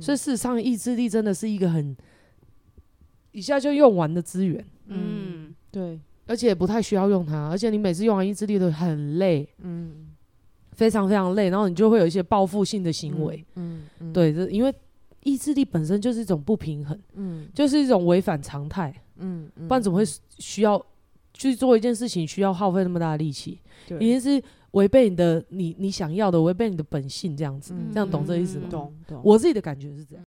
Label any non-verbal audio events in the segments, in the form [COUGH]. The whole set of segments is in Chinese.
嗯，所以事实上，意志力真的是一个很一下就用完的资源。嗯，对，而且不太需要用它，而且你每次用完意志力都很累，嗯，非常非常累，然后你就会有一些报复性的行为。嗯，嗯，对，这因为意志力本身就是一种不平衡，嗯，就是一种违反常态，嗯，嗯，不然怎么会需要去做一件事情需要耗费那么大的力气？对一定是违背你的你你想要的，违背你的本性这样子，嗯这样懂这意思吗？懂懂，我自己的感觉是这样。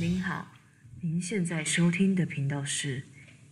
您好，您现在收听的频道是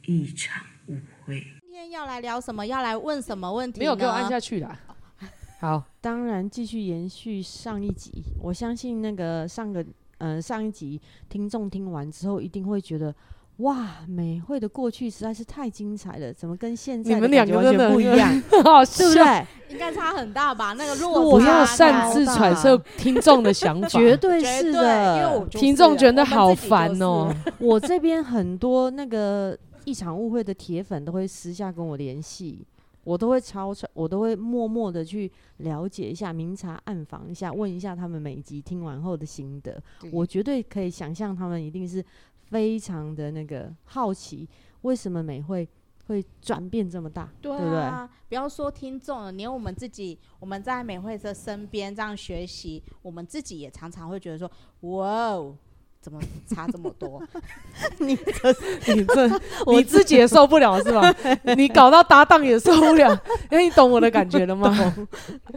一场误会。今天要来聊什么？要来问什么问题？没有给我按下去啦。[LAUGHS] 好，当然继续延续上一集，我相信那个上个呃上一集听众听完之后，一定会觉得哇，美会的过去实在是太精彩了，怎么跟现在你们两个完真的全不一样，[LAUGHS] [LAUGHS] 对不笑。对？应该差很大吧？那个落落不差要擅自揣测听众的想法，绝对是的，因为我就是听众觉得好烦哦。我这边很多那个一场误会的铁粉都会私下跟我联系，我都会超我都会默默的去了解一下，明察暗访一下，问一下他们每一集听完后的心得。我绝对可以想象他们一定是非常的那个好奇，为什么美会会转变这么大，对对不对？啊，不要说听众了，连我们自己，我们在美会的身边这样学习，我们自己也常常会觉得说，哇哦，怎么差这么多？[LAUGHS] 你这 [LAUGHS] 你自己也受不了是吧？你搞到搭档也受不了，哎，你懂我的感觉了吗？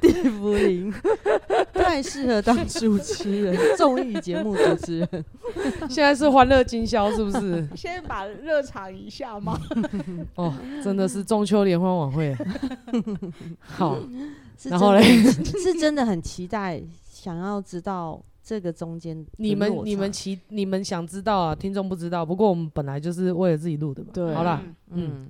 地茯苓 [LAUGHS] 太适合当主持人，综艺节目主持人。现在是欢乐今宵是不是？先把热场一下嘛。哦，真的是中秋联欢晚会。好，然后嘞是真的很期待，想要知道这个中间你们你们其你们想知道啊，听众不知道。不过我们本来就是为了自己录的嘛。对好啦，嗯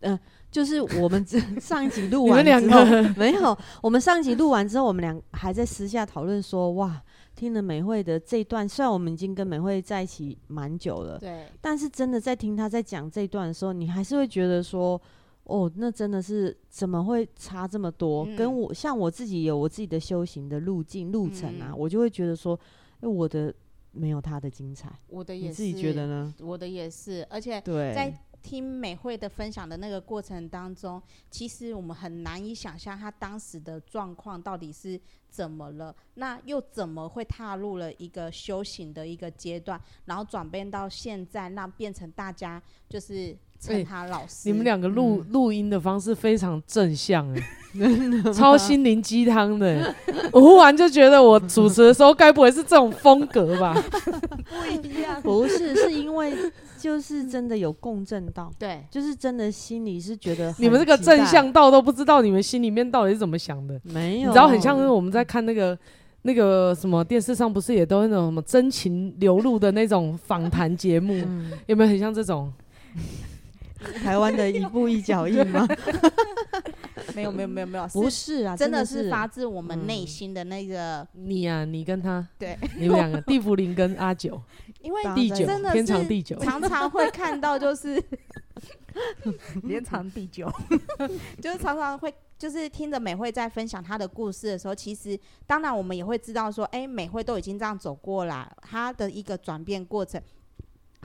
嗯，呃，就是我们这 [LAUGHS] 上一集录完之后没有，我们上一集录完之后，我们俩还在私下讨论说，哇，听了美惠的这一段，虽然我们已经跟美惠在一起蛮久了，对，但是真的在听她在讲这一段的时候，你还是会觉得说，哦，那真的是怎么会差这么多？嗯。跟我像我自己有我自己的修行的路径路程啊，嗯。我就会觉得说，哎，我的没有他的精彩，我的也是，你自己觉得呢？我的也是，而且对，在听美惠的分享的那个过程当中，其实我们很难以想象他当时的状况到底是怎么了，那又怎么会踏入了一个修行的一个阶段，然后转变到现在，那变成大家就是称他老师。你们两个录嗯录音的方式非常正向 [LAUGHS] 哎、超心灵鸡汤的、欸。[LAUGHS] 我忽然就觉得我主持的时候，该不会是这种风格吧？[LAUGHS] 不一样，不是，是因为就是真的有共振到，对，就是真的心里是觉得你们这个正向到都不知道你们心里面到底是怎么想的。没有，你知道，很像是我们在看那个那个什么电视上，不是也都有那种什么真情流露的那种访谈节目？嗯有没有很像这种？[LAUGHS] 台湾的一步一脚印吗？没有没有没有没有，不是是啊，真的是是发自我们内嗯心的那个，你呀、啊，你跟他，对，你们两个，地茯苓跟阿九，因为当第九真的天长地久。常常会看到就是天长地久，就是常常会就是听着美惠在分享她的故事的时候，其实当然我们也会知道说，哎、美惠都已经这样走过了，她的一个转变过程。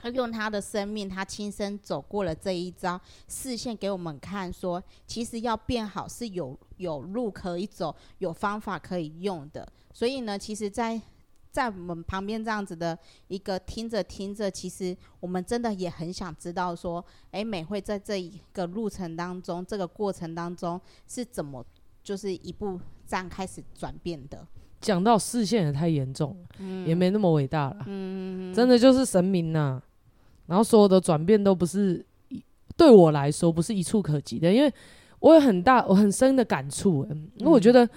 她用他的生命，他亲身走过了这一招，视线给我们看说，其实要变好是有有路可以走，有方法可以用的。所以呢，其实在，在在我们旁边这样子的一个听着听着，其实我们真的也很想知道说，哎，美惠在这一个路程当中，这个过程当中是怎么，就是一步这样开始转变的。讲到视线也太严重了，嗯，也没那么伟大了。嗯，真的就是神明呐、然后所有的转变都不是一对我来说不是一触可及的，因为我有很大我很深的感触、嗯，因为我觉得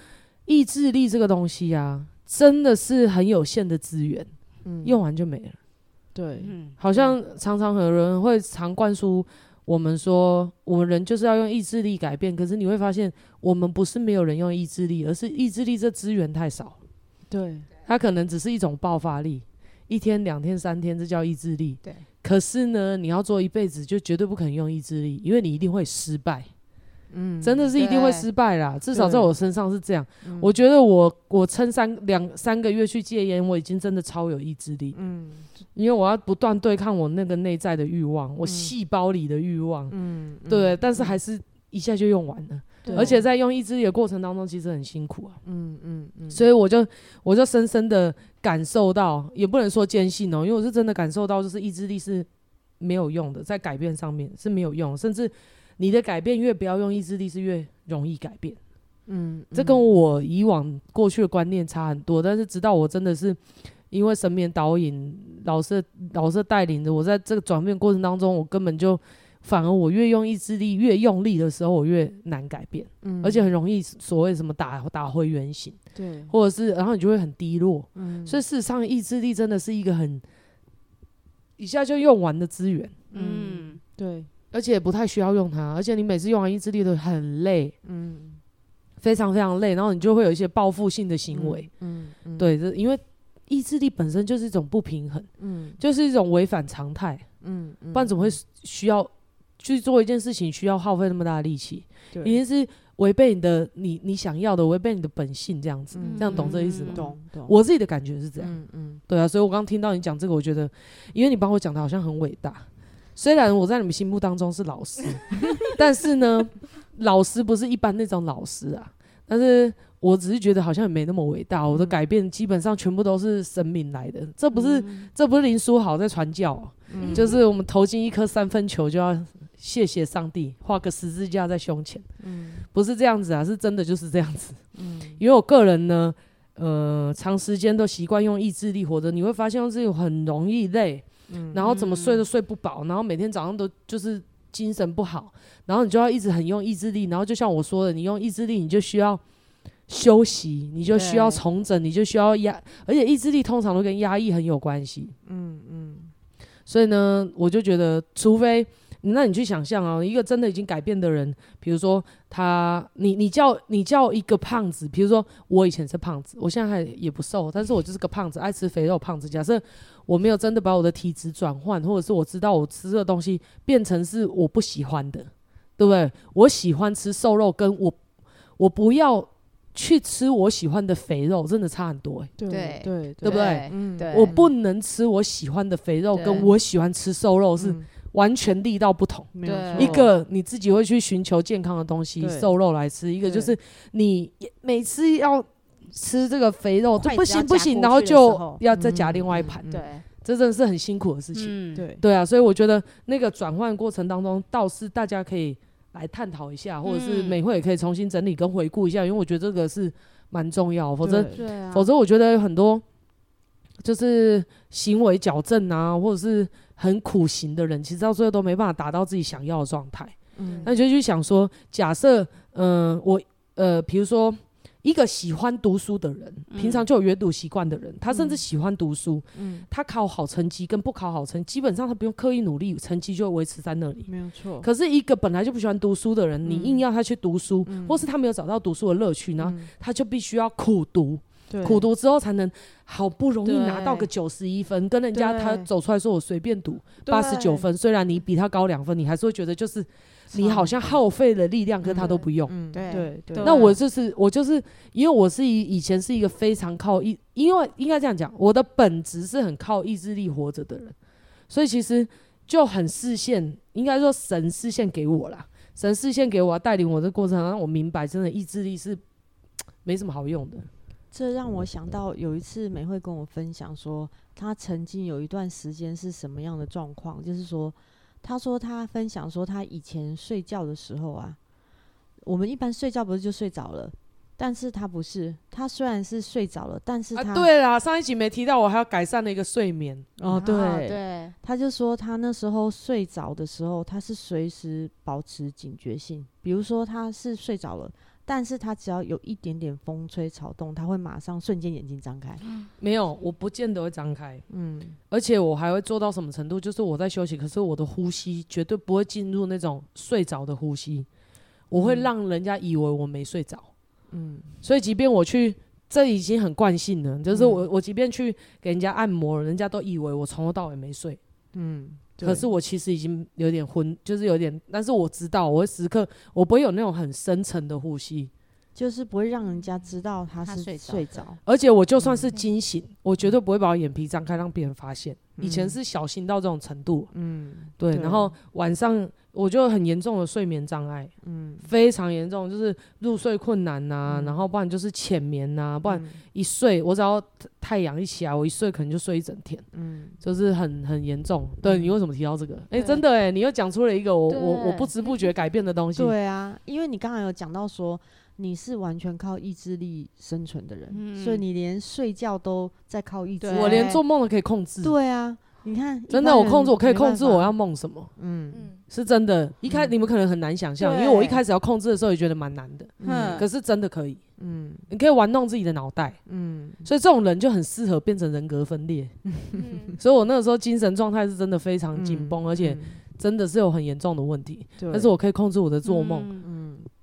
意志力这个东西啊，真的是很有限的资源，嗯用完就没了。对，嗯，好像常常有人会常灌输我们说，我们人就是要用意志力改变，可是你会发现，我们不是没有人用意志力，而是意志力这资源太少。对，它可能只是一种爆发力，一天、两天、三天，这叫意志力。对。可是呢，你要做一辈子，就绝对不可能用意志力，因为你一定会失败。嗯，真的是一定会失败啦，至少在我身上是这样。嗯、我觉得我我撑三两三个月去戒烟，我已经真的超有意志力。嗯，因为我要不断对抗我那个内在的欲望，我细胞里的欲望。嗯，对，但是还是一下就用完了。对，而且在用意志力的过程当中，其实很辛苦啊。嗯嗯嗯。所以我就我就深深的感受到，也不能说坚信哦，因为我是真的感受到，就是意志力是没有用的，在改变上面是没有用，甚至。你的改变越不要用意志力，是越容易改变。嗯，这跟我以往过去的观念差很多。但是直到我真的是因为神明导引、老师老师带领着我，在这个转变过程当中，我根本就反而我越用意志力越用力的时候，我越难改变。嗯，而且很容易所谓什么打打回原形。对，或者是然后你就会很低落。嗯，所以事实上意志力真的是一个很一下就用完的资源。嗯，对。而且不太需要用它，而且你每次用完意志力都很累，嗯，非常非常累，然后你就会有一些报复性的行为，嗯，嗯嗯对，这因为意志力本身就是一种不平衡，嗯，就是一种违反常态，嗯，嗯不然怎么会需要去做一件事情需要耗费那么大的力气？对，一定是违背你的你你想要的，违背你的本性这样子，嗯、这样懂这意思吗？懂懂。我自己的感觉是这样，嗯嗯，对啊，所以我刚刚听到你讲这个，我觉得，因为你帮我讲的好像很伟大。虽然我在你们心目当中是老师，[LAUGHS] 但是呢，老师不是一般那种老师啊。但是我只是觉得好像也没那么伟大。我的改变基本上全部都是神明来的，这不是这不是林书豪在传教，就是我们投进一颗三分球就要谢谢上帝，画个十字架在胸前，嗯不是这样子啊，是真的就是这样子。嗯因为我个人呢，呃，长时间都习惯用意志力活着，你会发现自己很容易累。嗯然后怎么睡都睡不饱，然后每天早上都就是精神不好，然后你就要一直很用意志力，然后就像我说的，你用意志力，你就需要休息，你就需要重整，你就需要压，而且意志力通常都跟压抑很有关系。嗯嗯，所以呢，我就觉得，除非。那你去想象啊，一个真的已经改变的人，比如说他，你你叫你叫一个胖子，比如说我以前是胖子，我现在还也不瘦，但是我就是个胖子，爱吃肥肉胖子。假设我没有真的把我的体质转换，或者是我知道我吃这个东西变成是我不喜欢的，对不对？我喜欢吃瘦肉，跟我我不要去吃我喜欢的肥肉，真的差很多欸。对对对，对不对？嗯，对。我不能吃我喜欢的肥肉，跟我喜欢吃瘦肉是。完全力道不同，没有错。一个你自己会去寻求健康的东西，对瘦肉来吃；一个就是你每次要吃这个肥肉，就不行不行，然后就要再夹另外一盘。对，这真的是很辛苦的事情。嗯、对对啊，所以我觉得那个转换过程当中，倒是大家可以来探讨一下，或者是美会也可以重新整理跟回顾一下，因为我觉得这个是蛮重要。否则，啊、否则我觉得有很多就是行为矫正啊，或者是。很苦行的人，其实到最后都没办法达到自己想要的状态。嗯，那你就去想说，假设，嗯、呃，我，呃，比如说一个喜欢读书的人，嗯、平常就有阅读习惯的人，他甚至喜欢读书，嗯，他考好成绩跟不考好成绩，基本上他不用刻意努力，成绩就会维持在那里，没有错。可是一个本来就不喜欢读书的人，嗯、你硬要他去读书，嗯、或是他没有找到读书的乐趣，然后他就必须要苦读。对。苦读之后才能好不容易拿到个九十一分，跟人家他走出来说我随便读八十九分，虽然你比他高两分，你还是会觉得就是你好像耗费了力量，跟他都不用。对对对。那我就是我就是因为我是以以前是一个非常靠意，因为应该这样讲，我的本质是很靠意志力活着的人，所以其实就很视线，应该说神视线给我啦，神视线给我带领我的过程，让我明白真的意志力是 [TSK] 没什么好用的。这让我想到有一次美惠跟我分享说，她曾经有一段时间是什么样的状况，就是说，她说她分享说她以前睡觉的时候啊，我们一般睡觉不是就睡着了，但是她不是，她虽然是睡着了，但是她、啊、对啦，上一集没提到，我还要改善了一个睡眠哦，对、啊、对，他就说他那时候睡着的时候，他是随时保持警觉性，比如说他是睡着了。但是他只要有一点点风吹草动，他会马上瞬间眼睛张开。没有，我不见得会张开。嗯，而且我还会做到什么程度？就是我在休息，可是我的呼吸绝对不会进入那种睡着的呼吸，我会让人家以为我没睡着。嗯，所以即便我去这已经很惯性了，就是我、嗯我即便去给人家按摩，人家都以为我从头到尾没睡。嗯，可是我其实已经有点昏，就是有点，但是我知道我会时刻，我不会有那种很深沉的呼吸，就是不会让人家知道他是睡着睡着。而且我就算是惊醒，我绝对不会把我眼皮张开让别人发现。嗯以前是小心到这种程度，嗯，对，然后晚上我就很严重的睡眠障碍，嗯，非常严重，就是入睡困难呐、嗯然后不然就是浅眠呐、不然嗯一睡，我只要太阳一起来，我一睡可能就睡一整天，嗯，就是很很严重。对你为什么提到这个？哎、对真的哎，你又讲出了一个我我我不知不觉改变的东西。对啊，因为你刚才有讲到说你是完全靠意志力生存的人，嗯所以你连睡觉都在靠意志力。我连做梦都可以控制。对啊，你看，真的，我控制，我可以控制我要梦什么，嗯嗯是真的。一开嗯你们可能很难想象，因为我一开始要控制的时候也觉得蛮难的，嗯可是真的可以，嗯你可以玩弄自己的脑袋，嗯所以这种人就很适合变成人格分裂。[LAUGHS] 嗯所以我那个时候精神状态是真的非常紧绷，而且嗯真的是有很严重的问题。对但是我可以控制我的做梦，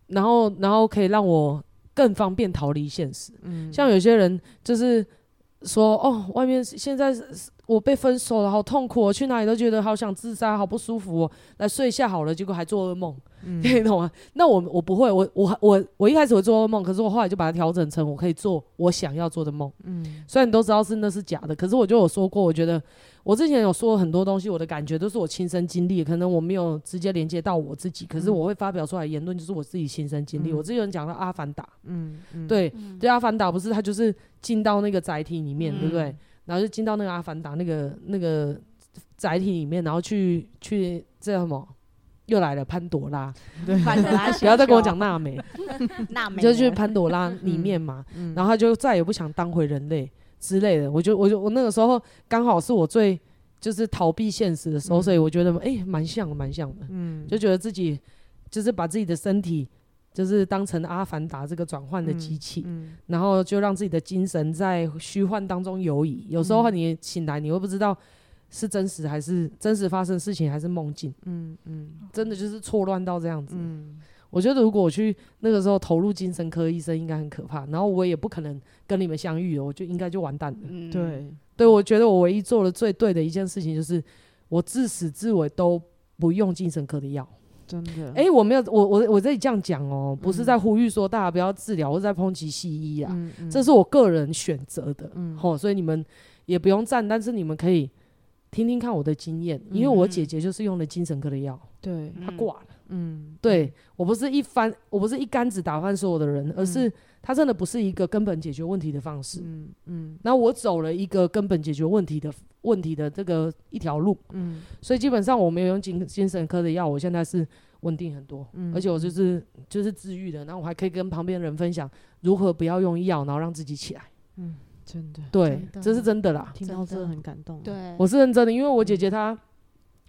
然后然后可以让我更方便逃离现实。嗯，像有些人就是说，哦，外面现在是我被分手了，好痛苦，我去哪里都觉得好想自杀，好不舒服哦，来睡一下好了，结果还做噩梦，嗯你懂吗？那我我不会，我我我我一开始会做噩梦，可是我后来就把它调整成我可以做我想要做的梦。嗯虽然你都知道是那是假的，可是我就有说过，我觉得我之前有说很多东西，我的感觉都是我亲身经历，可能我没有直接连接到我自己，可是我会发表出来言论就是我自己亲身经历。嗯我之前讲到阿凡达，嗯嗯，对，嗯对，阿凡达不是他就是进到那个载体里面，嗯对不对？然后就进到那个阿凡达那个那个载体里面，然后去去这叫什么？又来了潘朵拉，对，潘多拉 [LAUGHS] 不要再跟我讲娜美，[LAUGHS] 娜美就去潘朵拉里面嘛。嗯。然后他就再也不想当回人类之类的。我就我就我那个时候刚好是我最就是逃避现实的时候，嗯。所以我觉得哎蛮像蛮像的，嗯。就觉得自己就是把自己的身体就是当成阿凡达这个转换的机器，嗯然后就让自己的精神在虚幻当中游移。有时候嗯你醒来，你会不知道是真实还是真实发生的事情还是梦境，嗯嗯真的就是错乱到这样子。嗯我觉得如果我去那个时候投入精神科医生，应该很可怕。然后我也不可能跟你们相遇了，我就应该就完蛋了。嗯，对，对，我觉得我唯一做的最对的一件事情，就是我自始至尾都不用精神科的药。真的，诶，我没有，我我我这里这样讲哦，不是嗯。在呼吁说大家不要治疗，我是在抨击西医啊，嗯嗯。这是我个人选择的。嗯。吼，所以你们也不用赞，但是你们可以听听看我的经验，因为我嗯姐姐就是用了精神科的药，对，她挂了。嗯对我不是一翻，我不是一竿子打翻所有的人，而嗯。是它真的不是一个根本解决问题的方式。嗯嗯。然后我走了一个根本解决问题的问题的这个一条路，嗯。所以基本上我没有用精精神科的药，我现在是稳定很多，嗯。而且我就是就是治愈的，然后我还可以跟旁边人分享如何不要用药，然后让自己起来。嗯，真的，对，的。这是真的啦，听到这真的很感动，，对，我是认真的，因为我姐姐她，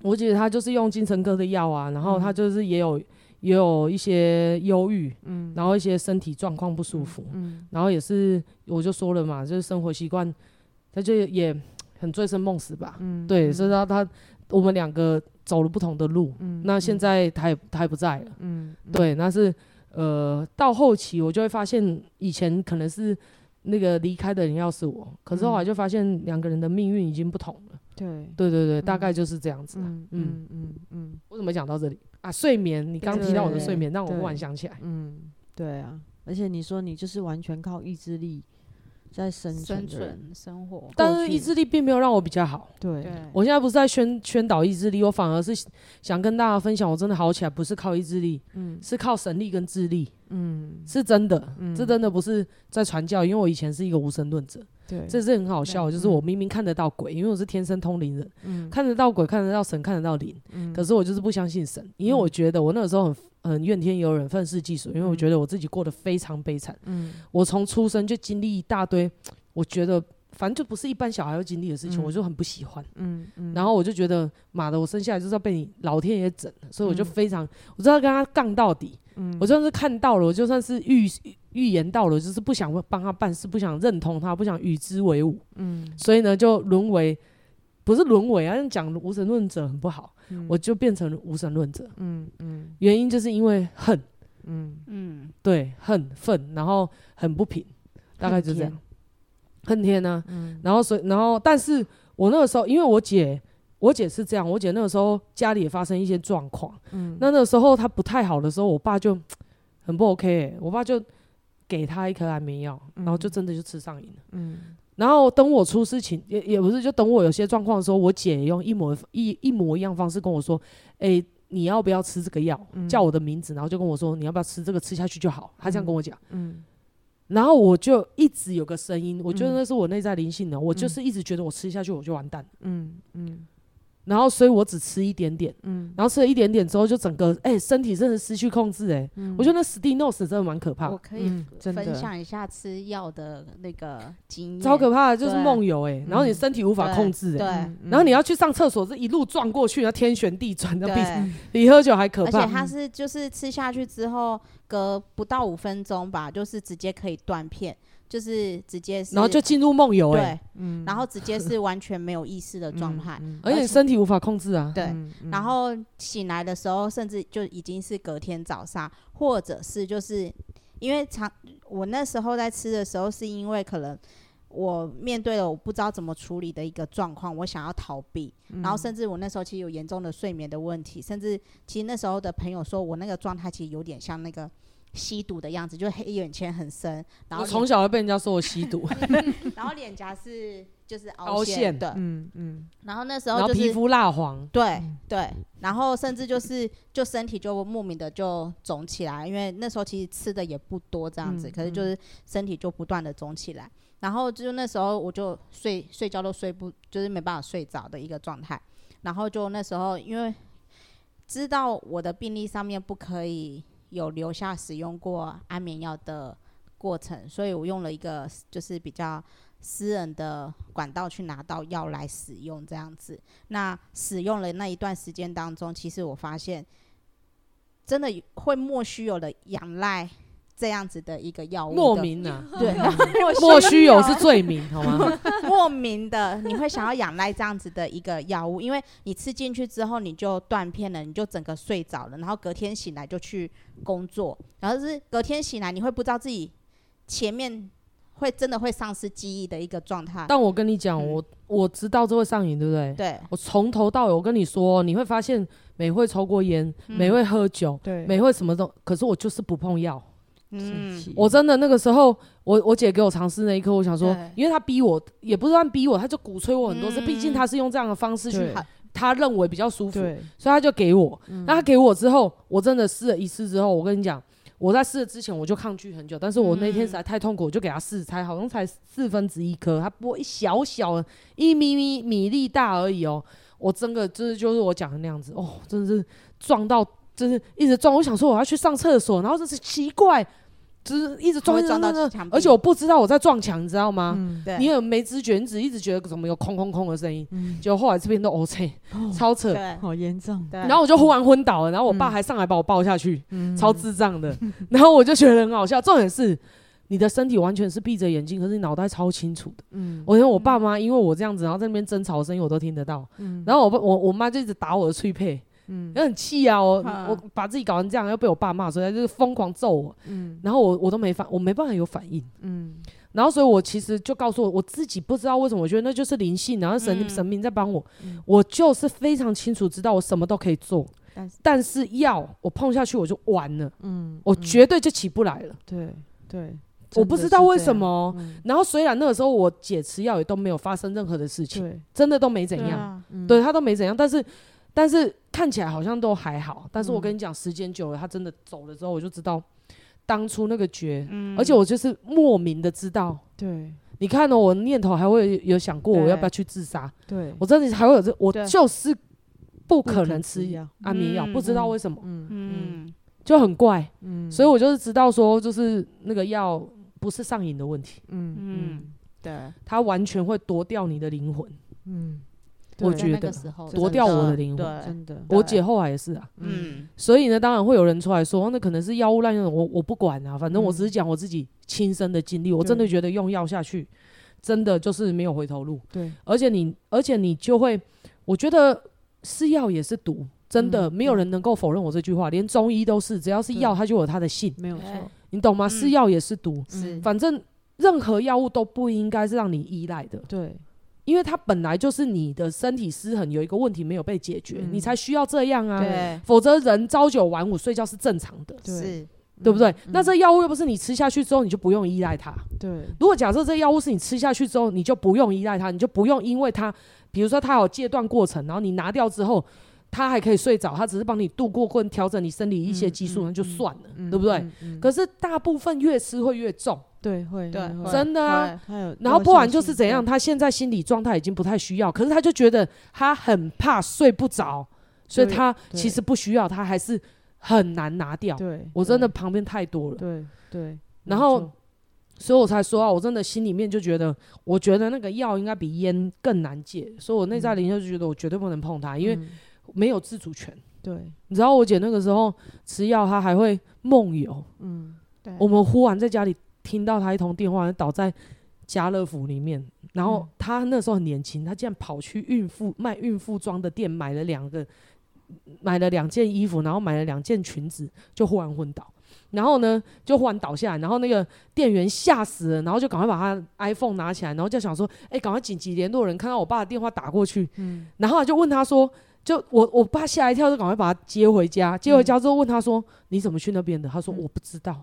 我姐姐她就是用精神科的药啊，然后她嗯。就是也有也有一些忧郁，嗯，然后一些身体状况不舒服，嗯然后也是我就说了嘛，就是生活习惯，他就也很醉生梦死吧，嗯，对，嗯所以他他我们两个走了不同的路，嗯。那现在他也他也不在了，嗯，嗯，对，那是呃到后期我就会发现，以前可能是那个离开的人要是我，可是后来就发现两个人的命运已经不同了，对，对对对，大嗯概就是这样子嗯嗯。嗯我怎么讲到这里？啊？睡眠，你刚提到我的睡眠，让我忽然想起来，嗯，对啊，而且你说你就是完全靠意志力在生存生，存生活，但是意志力并没有让我比较好。对。对，我现在不是在宣宣导意志力，我反而是想跟大家分享，我真的好起来不是靠意志力，嗯。是靠神力跟智力，嗯，是真的，嗯。这真的不是在传教，因为我以前是一个无神论者，对，这是很好笑，就是我明明看得到鬼，因为我是天生通灵人，嗯。看得到鬼，看得到神，看得到灵，嗯。可是我就是不相信神，因为我觉得我那个时候很很怨天尤人，愤世嫉俗，因为我觉得我自己过得非常悲惨，嗯。我从出生就经历一大堆，我觉得反正就不是一般小孩要经历的事情，嗯。我就很不喜欢。嗯嗯，然后我就觉得，妈的，我生下来就是要被你老天爷整的，所以我就嗯。非常，我知道跟他杠到底。嗯。我就算是看到了，我就算是预预言到了，就是不想帮他办事，不想认同他，不想与之为伍，嗯。所以呢，就沦为不是沦为啊，讲无神论者很不好，嗯。我就变成无神论者。嗯嗯。原因就是因为恨，嗯。嗯，对，恨愤，然后很不平，大概就这样，恨天。呢、啊。嗯，然后所以然后，但是我那个时候，因为我姐，我姐是这样，我姐那个时候家里也发生一些状况，嗯，那那个时候她不太好的时候，我爸就 [TSK] 很不 OK，、欸、我爸就给他一颗安眠药，然后就真的就吃上瘾了，嗯，然后等我出事情，也也不是，就等我有些状况的时候，我姐也用一模一一模一样方式跟我说，哎、欸，你要不要吃这个药？嗯、叫我的名字，然后就跟我说，你要不要吃这个？吃下去就好。她这样跟我讲，嗯。然后我就一直有个声音，我觉得那是我内在灵性的，我就是一直觉得我吃下去我就完蛋，嗯嗯，然后所以我只吃一点点，嗯，然后吃了一点点之后就整个哎身体真的失去控制哎，我觉得那 Stenosis 真的蛮可怕。我，可以分享一下吃药的那个经验，超可怕的，就是对梦游哎，然后你身体无法控制对哎，，然后你要去上厕所是一路撞过去，然后天旋地转，那比，比喝酒还可怕，而且它是就是吃下去之后隔不到五分钟吧，就是直接可以断片。就是直接是，然后就进入梦游哎，嗯，然后直接是完全没有意识的状态，而且身体无法控制啊。对，然后醒来的时候，甚至就已经是隔天早上，或者是就是因为常我那时候在吃的时候，是因为可能我面对了我不知道怎么处理的一个状况，我想要逃避，然后甚至我那时候其实有严重的睡眠的问题，甚至其实那时候的朋友说我那个状态其实有点像那个。吸毒的样子，就黑眼圈很深，然后我从小就被人家说我吸毒，[LAUGHS] 然后脸颊是就是凹陷。的，嗯嗯，然后那时候就是皮肤蜡黄，对、嗯、对，然后甚至就是就身体就莫名的就肿起来，因为那时候其实吃的也不多这样子，嗯、可是就是身体就不断的肿起来，然后就那时候我就睡睡觉都睡不，就是没办法睡着的一个状态，然后就那时候因为知道我的病历上面不可以。有留下使用过安眠药的过程，所以我用了一个就是比较私人的管道去拿到药来使用，这样子。那使用了那一段时间当中，其实我发现真的会莫须有的仰赖。这样子的一个药物，莫名啊，[LAUGHS] 对，[LAUGHS] 莫须有是罪名，好吗？[LAUGHS] 莫名的，你会想要仰赖这样子的一个药物，因为你吃进去之后你就断片了，你就整个睡着了，然后隔天醒来就去工作，然后是隔天醒来你会不知道自己前面会真的会丧失记忆的一个状态。但我跟你讲，嗯、我我知道这会上瘾，对不对？对，我从头到尾，我跟你说，你会发现美会抽过烟，嗯、美会喝酒，对，美会什么都，可是我就是不碰药。嗯，我真的那个时候，我我姐给我尝试那一刻，我想说，因为她逼我，也不是她逼我，她就鼓吹我很多次，毕竟她是用这样的方式去，她认为比较舒服，所以她就给我。那她给我之后，我真的试了一次之后，我跟你讲，我在试了之前我就抗拒很久，但是我那天实在太痛苦，我就给她试，才好像才四分之一颗，它剥一小小的，一咪咪米粒大而已哦。我真的就是就是我讲的那样子哦，真的是撞到。就是一直撞，我想说我要去上厕所，然后就是奇怪，就是一直撞，撞到墙，而且我不知道我在撞墙，你知道吗？嗯、你也没知觉，你只一直觉得怎么有空空空的声音，嗯、结果后来这边都 OK，、哦、超扯，好严重。然后我就忽然昏倒了，然后我爸还上来把我抱下去，嗯、超智障的。[LAUGHS] 然后我就觉得很好笑，重点是你的身体完全是闭着眼睛，可是你脑袋超清楚的。嗯，我跟我爸妈因为我这样子，然后在那边争吵的声音我都听得到。嗯，然后我爸我我妈就一直打我的脆配。嗯，也很气啊！我我把自己搞成这样，又被我爸骂，所以他就是疯狂揍我。嗯，然后我我都没反，我没办法有反应。嗯，然后所以我其实就告诉我，我自己不知道为什么，我觉得那就是灵性，然后神、嗯、神明在帮我。嗯、我就是非常清楚知道我什么都可以做，但是但是药我碰下去我就完了。嗯，我绝对就起不来了。对对，我不知道为什么。嗯、然后虽然那个时候我姐吃药也都没有发生任何的事情，真的都没怎样，对，啊嗯、对他都没怎样，但是。但是看起来好像都还好，但是我跟你讲，时间久了，他真的走了之后，我就知道当初那个绝，嗯、而且我就是莫名的知道，对，你看呢、喔，我念头还会有想过我要不要去自杀，对，我真的还会有这，我就是不可能吃安眠药，不知道为什么，嗯嗯，就很怪，嗯，所以我就是知道说，就是那个药不是上瘾的问题，嗯。嗯，对，它完全会夺掉你的灵魂，嗯。我觉得夺夺掉我的灵魂，真的。我姐后来也是啊，嗯，所以呢，当然会有人出来说，那可能是药物滥用，我我不管啊，反正我只是讲我自己亲身的经历，我真的觉得用药下去，真的就是没有回头路。对，而且你，而且你就会，我觉得是药也是毒，真的没有人能够否认我这句话，连中医都是，只要是药，它就有它的性，没有错，你懂吗？是药也是毒，是，反正任何药物都不应该是让你依赖的，对，因为它本来就是你的身体失衡有一个问题没有被解决，嗯你才需要这样啊。对，否则人朝九晚五睡觉是正常的，对是，对不对？嗯那这药物又不是你吃下去之后你就不用依赖它。对，如果假设这药物是你吃下去之后你就不用依赖它，你就不用因为它，比如说它有戒断过程，然后你拿掉之后。它还可以睡着，它只是帮你度过或调整你生理一些激素，那、嗯就算了，嗯对不对？嗯嗯可是大部分越吃会越重，对会对真的啊。还有，然后不然就是怎样，他他现在心理状态已经不太需要，可是他就觉得他很怕睡不着，所以对他其实不需要，他还是很难拿掉。对，我真的旁边太多了，对对，然后所以我才说啊，我真的心里面就觉得，我觉得那个药应该比烟更难戒，所以我内在灵就觉得我绝对不能碰它，因为嗯没有自主权。对，你知道我姐那个时候吃药，她还会梦游。嗯对，我们忽然在家里听到他一通电话，倒在家乐福里面，然后他那时候很年轻，他竟然跑去孕妇卖孕妇装的店买了两个，买了两件衣服，然后买了两件裙子，就忽然昏倒。然后呢，就忽然倒下来，然后那个店员吓死了，然后就赶快把他 iPhone 拿起来，然后就想说，哎，赶快紧急联络人，看到我爸的电话打过去，嗯然后就问他说，就我我爸吓一跳，就赶快把他接回家。接回家之后问他说：“你怎么去那边的？”他说：“嗯我不知道。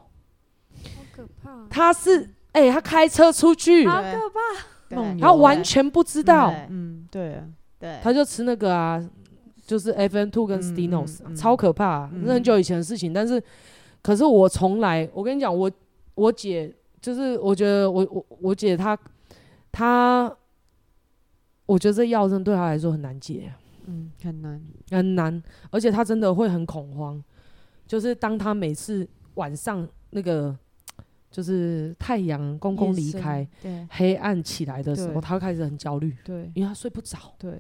好可怕，他是哎、他开车出去，好可怕，对。他完全不知道，嗯对。啊，对，他就吃那个啊，就是 FN Two 跟嗯 Stinos，、嗯。嗯超可怕、啊，嗯。那很久以前的事情。但是，可是我从来，我跟你讲，我我姐就是，我觉得我我我姐她她，我觉得这药真对她来说很难戒。嗯很难，很难，而且她真的会很恐慌。就是当她每次晚上那个，就是太阳公公离开，对。黑暗起来的时候，他会开始很焦虑，对。因为他睡不着，对，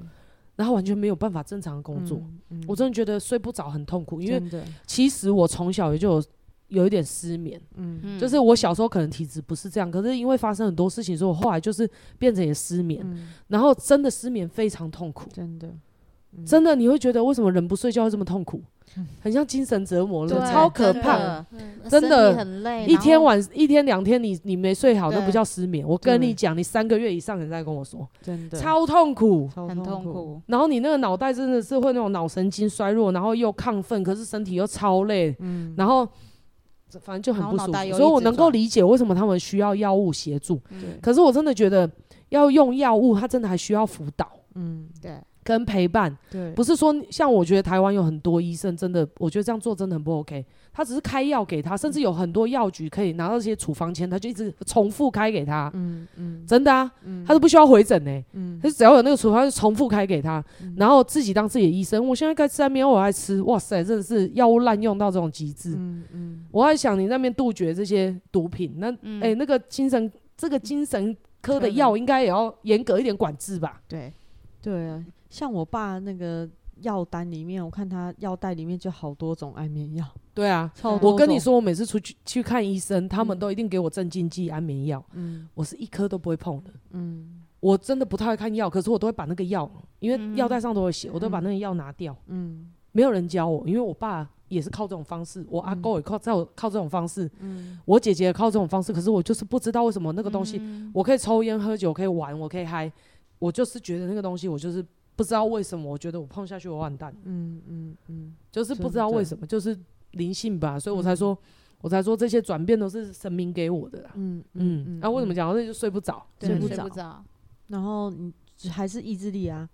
然后完全没有办法正常的工作。嗯，嗯。我真的觉得睡不着很痛苦，因为，其实我从小也就有有一点失眠，嗯。嗯。就是我小时候可能体质不是这样，可是因为发生很多事情，所以我后来就是变成也失眠，嗯，然后真的失眠非常痛苦。真的，嗯真的，你会觉得为什么人不睡觉会这么痛苦？很像精神折磨了，超可怕。真的身体很累，一天晚一天两天你你没睡好，那不叫失眠。我跟你讲，你三个月以上，你再跟我说，真的超痛苦。很痛苦，然后你那个脑袋真的是会那种脑神经衰弱，然后又亢奋，可是身体又超累，嗯，然后反正就很不舒服。所以我能够理解为什么他们需要药物协助。对，可是我真的觉得要用药物，它真的还需要辅导嗯对，跟陪伴。对，不是说像我觉得台湾有很多医生真的，我觉得这样做真的很不 OK。他只是开药给他，甚至有很多药局可以拿到这些处方签，他就一直重复开给他。嗯嗯真的啊，嗯，他都不需要回诊呢、嗯他只要有那个处方就重复开给他，嗯然后自己当自己的医生。我现在该吃安眠药，我爱吃，哇塞，真的是药物滥用到这种极致。嗯嗯我在想你那边杜绝这些毒品，那哎、嗯欸那个精神这个精神科的药应该也要严格一点管制吧？对，对啊，像我爸那个药单里面，我看他药袋里面就好多种安眠药，对啊，超多，我跟你说，我每次出去去看医生，他们嗯都一定给我镇静剂、安眠药，嗯我是一颗都不会碰的。嗯我真的不太会看药，可是我都会把那个药，因为嗯药袋上都会写，我都会把那个药拿掉。嗯没有人教我，因为我爸也是靠这种方式，我阿公也靠在我靠这种方式，嗯我姐姐也靠这种方式，可是我就是不知道为什么那个东西，嗯我可以抽烟喝酒，我可以玩，我可以嗨，我就是觉得那个东西，我就是不知道为什么，我觉得我碰下去我完蛋，嗯嗯嗯，就是不知道为什么，就是灵性吧，所以我才嗯。说，我才说这些转变都是神明给我的啦。嗯嗯，那、为什么讲到这就睡不着？睡不着。着，然后你还是意志力啊，